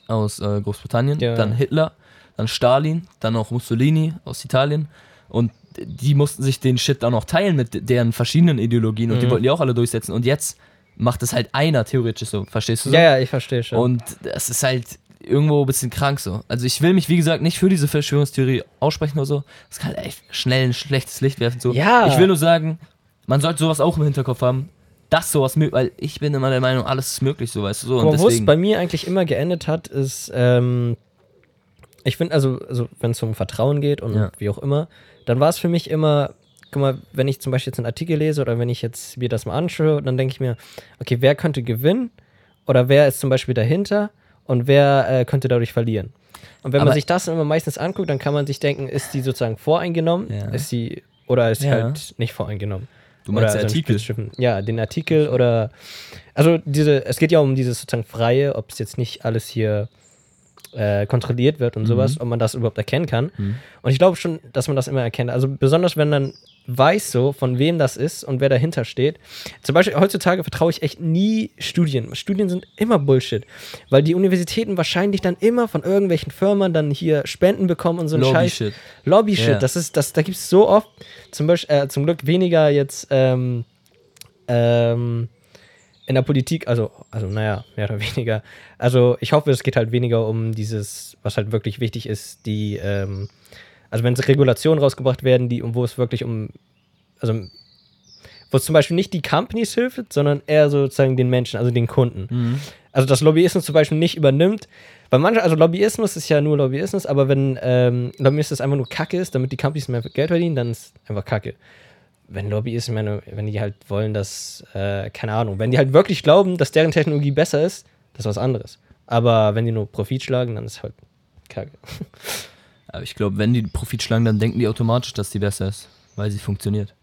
aus äh, Großbritannien, Ja. dann Hitler, dann Stalin, dann auch Mussolini aus Italien und die mussten sich den Shit dann auch teilen mit deren verschiedenen Ideologien und die Mhm. wollten die auch alle durchsetzen und jetzt macht es halt einer theoretisch so, verstehst du so? Ja, ja, ich verstehe schon. Und das ist halt irgendwo ein bisschen krank so. Also ich will mich, wie gesagt, nicht für diese Verschwörungstheorie aussprechen oder so. Das kann halt echt schnell ein schlechtes Licht werfen. So. Ja. Ich will nur sagen, man sollte sowas auch im Hinterkopf haben, dass sowas möglich weil ich bin immer der Meinung, alles ist möglich, so weißt du so. Wo es bei mir eigentlich immer geendet hat, ist, ähm, ich finde, also, also wenn es um Vertrauen geht und Ja. wie auch immer, dann war es für mich immer, guck mal, wenn ich zum Beispiel jetzt einen Artikel lese oder wenn ich jetzt mir das mal anschaue, dann denke ich mir, okay, wer könnte gewinnen oder wer ist zum Beispiel dahinter und wer äh, könnte dadurch verlieren. Und wenn man Aber- sich das immer meistens anguckt, dann kann man sich denken, ist die sozusagen voreingenommen, Ja. ist sie oder ist sie Ja. halt nicht voreingenommen. du meinst Oder der so ein Artikel. Ja, den Artikel oder. Also, diese, es geht ja um dieses sozusagen Freie, ob es jetzt nicht alles hier äh, kontrolliert wird und sowas, ob man das überhaupt erkennen kann. Mhm. Und ich glaube schon, dass man das immer erkennt. Also besonders wenn dann weiß so, von wem das ist und wer dahinter steht. Zum Beispiel heutzutage vertraue ich echt nie Studien. Studien sind immer Bullshit, weil die Universitäten wahrscheinlich dann immer von irgendwelchen Firmen dann hier Spenden bekommen und so ein Scheiß. Lobby-Shit. Lobby-Shit, Ja. das ist, das, da gibt es so oft, zum Beispiel, äh, zum Glück weniger jetzt ähm, ähm, in der Politik, also, also naja, mehr oder weniger. Also ich hoffe, es geht halt weniger um dieses, was halt wirklich wichtig ist, die, ähm, also wenn es Regulationen rausgebracht werden, die, wo es wirklich um, also wo es zum Beispiel nicht die Companies hilft, sondern eher sozusagen den Menschen, also den Kunden. Mhm. Also dass Lobbyismus zum Beispiel nicht übernimmt, weil manche, also Lobbyismus ist ja nur Lobbyismus, aber wenn ähm, Lobbyismus einfach nur Kacke ist, damit die Companies mehr Geld verdienen, dann ist einfach Kacke. Wenn Lobbyisten, meine, wenn die halt wollen, dass, äh, keine Ahnung, wenn die halt wirklich glauben, dass deren Technologie besser ist, das ist was anderes. Aber wenn die nur Profit schlagen, dann ist halt Kacke. [laughs] Aber ich glaube, wenn die Profit schlagen, dann denken die automatisch, dass die besser ist, weil sie funktioniert.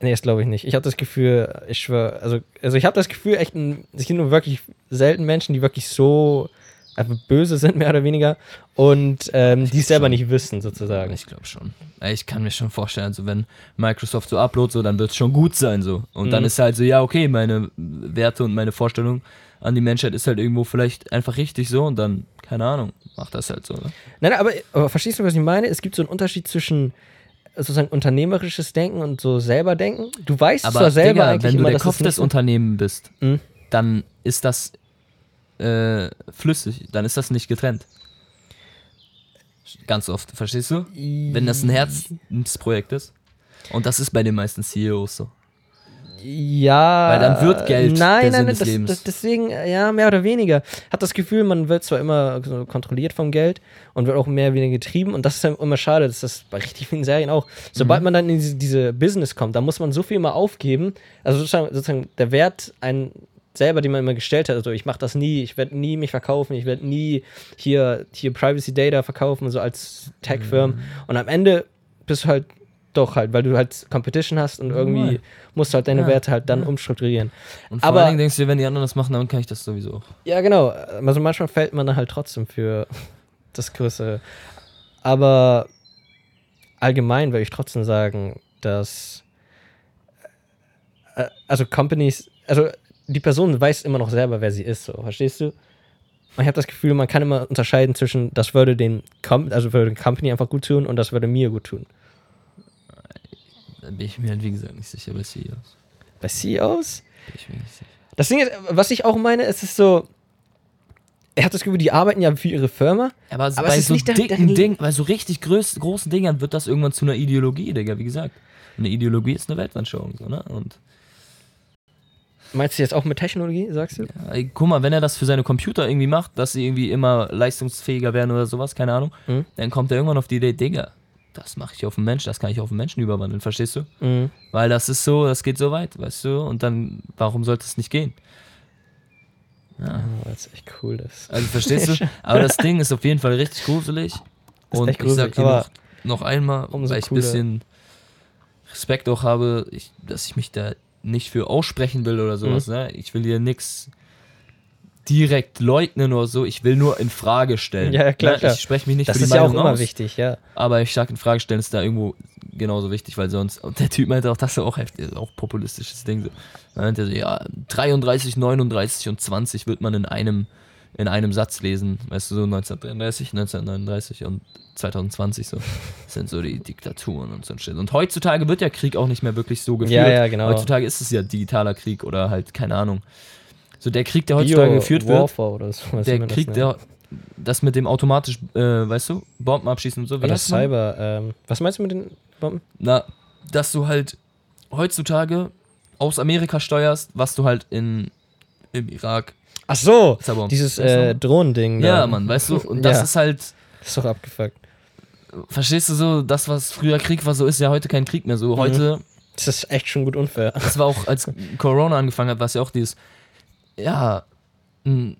Nee, das glaube ich nicht. Ich habe das Gefühl, ich schwöre, also, also ich habe das Gefühl, echt, es gibt nur wirklich selten Menschen, die wirklich so einfach böse sind, [laughs] mehr oder weniger, und ähm, die es selber schon. nicht wissen, sozusagen. Ich glaube schon. Ich kann mir schon vorstellen, also wenn Microsoft so uploadet, so, dann wird es schon gut sein so. Und dann Mhm. ist halt so, ja, okay, meine Werte und meine Vorstellung an die Menschheit ist halt irgendwo vielleicht einfach richtig so und dann, keine Ahnung, macht das halt so. Ne? Nein, aber, aber verstehst du, was ich meine? Es gibt so einen Unterschied zwischen sozusagen unternehmerisches Denken und so selber denken. Du weißt Aber zwar selber Digga, eigentlich wenn du immer, der Kopf des Unternehmens bist, Mhm. dann ist das äh, flüssig, dann ist das nicht getrennt. Ganz oft, verstehst du? Wenn das ein Herzensprojekt ist. Und das ist bei den meisten CEOs so. Ja. Weil dann wird Geld nein, der nein, Sinn nein, des das. Das, deswegen, ja, mehr oder weniger. Hat das Gefühl, man wird zwar immer kontrolliert vom Geld und wird auch mehr oder weniger getrieben und das ist dann immer schade, das ist das bei richtig vielen Serien auch. Sobald Mhm. man dann in diese, diese Business kommt, da muss man so viel mal aufgeben. Also sozusagen, sozusagen der Wert, ein selber, den man immer gestellt hat, also ich mache das nie, ich werde nie mich verkaufen, ich werde nie hier, hier Privacy Data verkaufen, so als Tech-Firm. Mhm. Und am Ende bist du halt doch halt, weil du halt Competition hast und irgendwie Normal. musst du halt deine Ja, Werte halt dann ja. umstrukturieren. Und vor Aber- allen Dingen denkst du dir, wenn die anderen das machen, dann kann ich das sowieso auch. Ja, genau. Also manchmal fällt man dann halt trotzdem für [laughs] das Größere. Aber allgemein würde ich trotzdem sagen, dass äh, also Companies, also die Person weiß immer noch selber, wer sie ist, so, verstehst du? Und ich habe das Gefühl, man kann immer unterscheiden zwischen, das würde den Com also würde den Company einfach gut tun und das würde mir gut tun. Da bin ich mir halt, wie gesagt, nicht sicher bei CEOs. Bei CEOs? Bin ich mir nicht sicher. Das Ding ist, was ich auch meine, es ist so, er hat das Gefühl, die arbeiten ja für ihre Firma. Aber, Aber bei es ist so dicken der- Ding, bei so richtig größ, großen Dingern wird das irgendwann zu einer Ideologie, Digga, wie gesagt. Eine Ideologie ist eine Weltanschauung, so, ne? Und Meinst du jetzt auch mit Technologie, sagst du? ja, ey, guck mal, wenn er das für seine Computer irgendwie macht, dass sie irgendwie immer leistungsfähiger werden oder sowas, keine Ahnung, Mhm. dann kommt er irgendwann auf die Idee, Digga, das mache ich auf einen Mensch, das kann ich auf einen Menschen überwandeln, verstehst du? Mhm. Weil das ist so, das geht so weit, weißt du? Und dann, warum sollte es nicht gehen? Ja. Oh, weil es echt cool ist. Also verstehst du? Aber das [laughs] Ding ist auf jeden Fall richtig gruselig. Und echt ich sag gruselig, dir noch, noch einmal, weil ich ein bisschen Respekt auch habe, ich, dass ich mich da nicht für aussprechen will oder sowas. Ne? Ich will hier nichts direkt leugnen oder so. Ich will nur in Frage stellen. Ja, klar, ne? klar. Ich spreche mich nicht Das für die ist ja auch Meinung immer aus, wichtig, ja. aber ich sag in Frage stellen ist da irgendwo genauso wichtig, weil sonst und der Typ meinte auch, das ist auch heftig, auch populistisches Ding so. Er meinte so, ja, 33, 39 und 20 wird man in einem in einem Satz lesen, weißt du, so 1933, 1939 und 2020 so. Das sind so die Diktaturen und so ein Shit. Und heutzutage wird der Krieg auch nicht mehr wirklich so geführt. Ja, ja, genau. Heutzutage ist es ja digitaler Krieg oder halt, keine Ahnung. So der Krieg, der heutzutage geführt wird, Warfare oder so. was der das Krieg, nennt. der das mit dem automatisch, äh, weißt du, Bomben abschießen und so. wie das? Cyber. Ähm, was meinst du mit den Bomben? Na, dass du halt heutzutage aus Amerika steuerst, was du halt in, im Irak Ach so, zerbombst. dieses äh, Drohnending. da. Ja, Mann, weißt du? Und das Ja. ist halt, Das ist doch abgefuckt. verstehst du so, das, was früher Krieg war, so ist ja heute kein Krieg mehr. Mhm. So heute, Das ist echt schon gut unfair. das war auch, als [laughs] Corona angefangen hat, war es ja auch dieses, ja, m,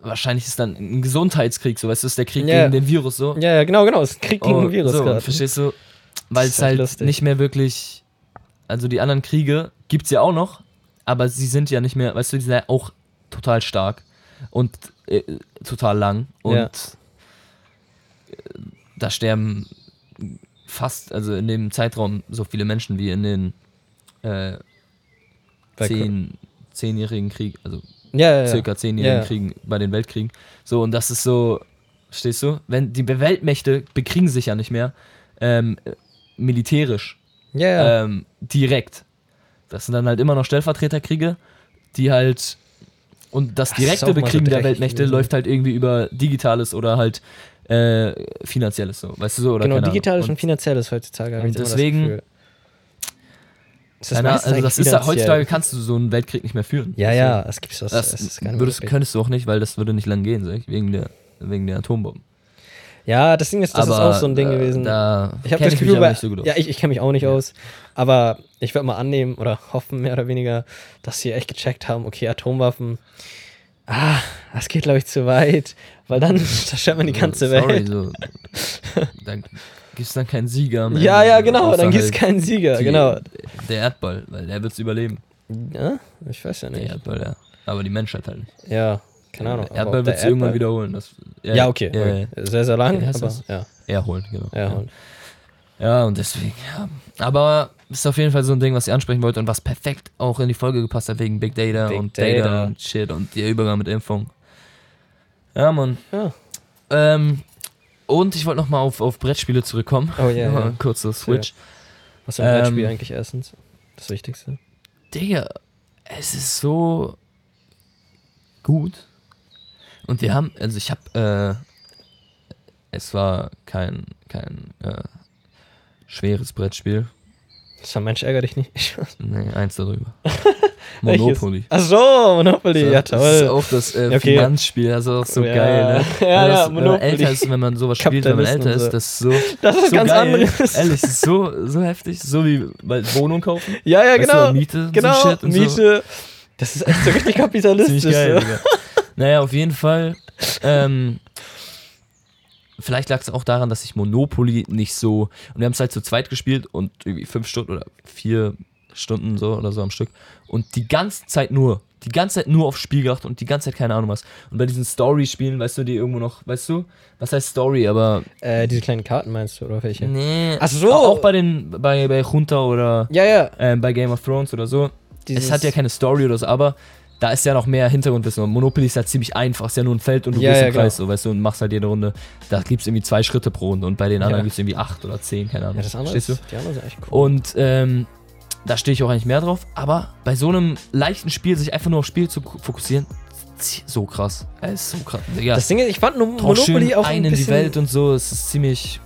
wahrscheinlich ist dann ein Gesundheitskrieg, so, weißt du, ist der Krieg Ja. gegen den Virus, so. Ja, ja, genau, genau. Es ist ein Krieg gegen Oh, ein Virus so, gerade. verstehst du? Weil es halt lustig. nicht mehr wirklich, also die anderen Kriege gibt es ja auch noch, aber sie sind ja nicht mehr, weißt du, die sind ja auch total stark und äh, total lang und Ja. da sterben fast, also in dem Zeitraum so viele Menschen wie in den äh, zehn, zehnjährigen Krieg, also Ja, ja, circa zehnjährigen. Kriegen bei den Weltkriegen. So, und das ist so, stehst du? Wenn die Weltmächte bekriegen sich ja nicht mehr ähm, äh, militärisch ähm, direkt. Das sind dann halt immer noch Stellvertreterkriege, die halt und das Das direkte auch mal so Bekriegen der Weltmächte gewesen. läuft halt irgendwie über Digitales oder halt äh, Finanzielles so, weißt du so? Oder genau, digitales Ahnung. und finanzielles heutzutage. und immer das meistens also das ist ja, heutzutage kannst du so einen Weltkrieg nicht mehr führen. Ja, So. ja, es gibt das. Das nicht würdest, könntest du auch nicht, weil das würde nicht lang gehen, sag ich, wegen der, wegen der Atombomben. Ja, das Ding ist, das ist auch so ein Ding äh, gewesen. Da ich habe das Gefühl, aber bei, so ja, ich, ich kenne mich auch nicht aus, aber ich würde mal annehmen oder [laughs] hoffen mehr oder weniger, dass sie echt gecheckt haben, okay, Atomwaffen, ah, das geht glaube ich zu weit, weil dann [laughs] zerstört man die ganze Sorry, Welt. So, [laughs] dann gibt es dann keinen Sieger. am Ja, ja, genau, dann gibt es halt keinen Sieger, die- genau. Der Erdball, weil der wird es überleben. Ja, ich weiß ja Der nicht. Erdball, ja. Aber die Menschheit halt nicht. Ja, keine Ahnung. Der Erdball wird der es irgendwann wiederholen. Das, Ja, okay. Ja, okay. ja. Sehr, sehr lang, heißt aber ja, Erholen, genau. ja, und- Ja, und deswegen, ja. Aber ist auf jeden Fall so ein Ding, was ich ansprechen wollte und was perfekt auch in die Folge gepasst hat, wegen Big Data Big und Data. Data. und Shit und der Übergang mit Impfung. Ja, Mann. Ja. Ähm, und ich wollte nochmal auf, auf Brettspiele zurückkommen. Oh ja, [laughs] Nochmal ja. kurzer Switch. Was ist ein Brettspiel Ähm, eigentlich erstens? Das Wichtigste. Digga, es ist so gut. Und wir haben, also ich habe, äh, es war kein, kein äh, schweres Brettspiel. Das war Mensch, ärger dich nicht. [laughs] Nee, eins darüber. [laughs] Monopoly. Ach so, Monopoly, ja Das ist toll. auch das äh, okay. Finanzspiel, das ist auch so Ja. geil, ne? Ja, Wenn ja, das, Wenn man Monopoly. älter ist, wenn man sowas spielt, wenn man älter und ist, so. das ist so, [laughs] Das ist so ganz geil. anderes. Ehrlich, das so, so heftig. So wie bei Wohnung kaufen. Ja, ja, Weißt genau. Du, Miete, und genau, so Shit und so. Miete. Das ist echt so richtig kapitalistisch. Ziemlich geil, so. Naja, auf jeden Fall. Ähm, vielleicht lag es auch daran, dass ich Monopoly nicht so. Und wir haben es halt zu zweit gespielt und irgendwie fünf Stunden oder vier Stunden so oder so am Stück. Und die ganze Zeit nur. Die ganze Zeit nur aufs Spiel gedacht und die ganze Zeit keine Ahnung was. Und bei diesen Story-Spielen, weißt du, die irgendwo noch, weißt du, was heißt Story, aber. Äh, diese kleinen Karten meinst du, oder welche? Nee. Ach so. Auch bei den, bei, bei Junta oder Ja, ja. ähm, bei Game of Thrones oder so. Dieses, Es hat ja keine Story oder so, aber da ist ja noch mehr Hintergrundwissen. Und Monopoly ist halt ziemlich einfach, ist ja nur ein Feld und du Ja, gehst ja, im Kreis, so, weißt du, und machst halt jede Runde. Da gibt es irgendwie zwei Schritte pro Runde und bei den anderen Ja. gibt es irgendwie acht oder zehn, keine Ahnung. Ja, das andere Verstehst ist, du? die anderen sind echt cool. Und ähm, da stehe ich auch eigentlich mehr drauf, aber bei so einem leichten Spiel, sich einfach nur aufs Spiel zu fokussieren, so krass. Es ist so krass. Digga, das Ding ist, ich fand nur Monopoly auch ein ein in bisschen... die Welt und so, es ist ziemlich.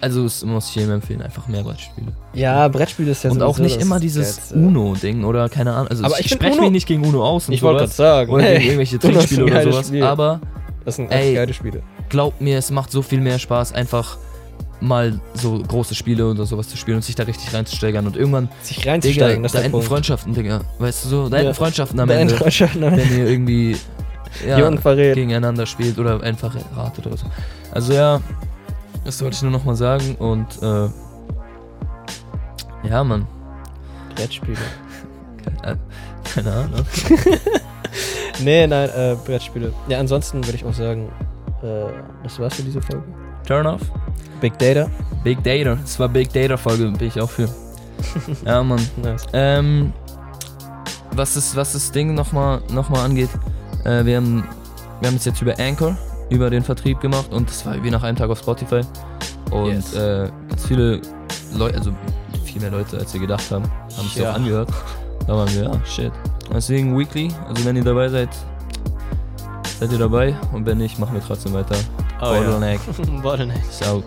Also, es muss ich jedem empfehlen, einfach mehr Brettspiele. ja, Brettspiel ist ja und auch nicht immer dieses. Uno-Ding oder keine Ahnung. Also Aber ich, ich spreche mich nicht gegen Uno aus und Ich wollte gerade sagen. Oder gegen irgendwelche [laughs] Trinkspiele oder sowas. Spiel. Aber Das sind ey, echt geile Spiele. glaubt mir, es macht so viel mehr Spaß, einfach mal so große Spiele oder sowas zu spielen und sich da richtig reinzusteigern. Und irgendwann, Sich Digga, reinzusteigen, das da enden Punkt. Freundschaften, Digga. Weißt du so, da enden Ja. Freundschaften am Da Ende, enden Freundschaften am wenn ihr irgendwie [laughs] ja, gegeneinander spielt oder einfach ratet oder so. Also ja, das wollte ich nur nochmal sagen und äh, ja, Mann. Brettspiele. Keine, [laughs] keine Ahnung. [laughs] Nee, nein, äh, Brettspiele. Ja, ansonsten würde ich auch sagen, äh, das war's für diese Folge. Turn off. Big Data. Big Data. Das war Big Data Folge, bin ich auch für. [laughs] ja, Mann. Nice. Ähm, was das, was das Ding nochmal noch mal angeht, äh, wir haben wir haben es jetzt über Anchor, über den Vertrieb gemacht und das war wie nach einem Tag auf Spotify. Und Yes. äh, ganz viele Leute, also viel mehr Leute, als wir gedacht haben, haben sich Ja. auch angehört. Da waren wir, ja, shit. Deswegen Weekly, also wenn ihr dabei seid, seid ihr dabei und wenn nicht, machen wir trotzdem weiter. Oh, ja. Bottleneck [laughs] Bottleneck. ist out.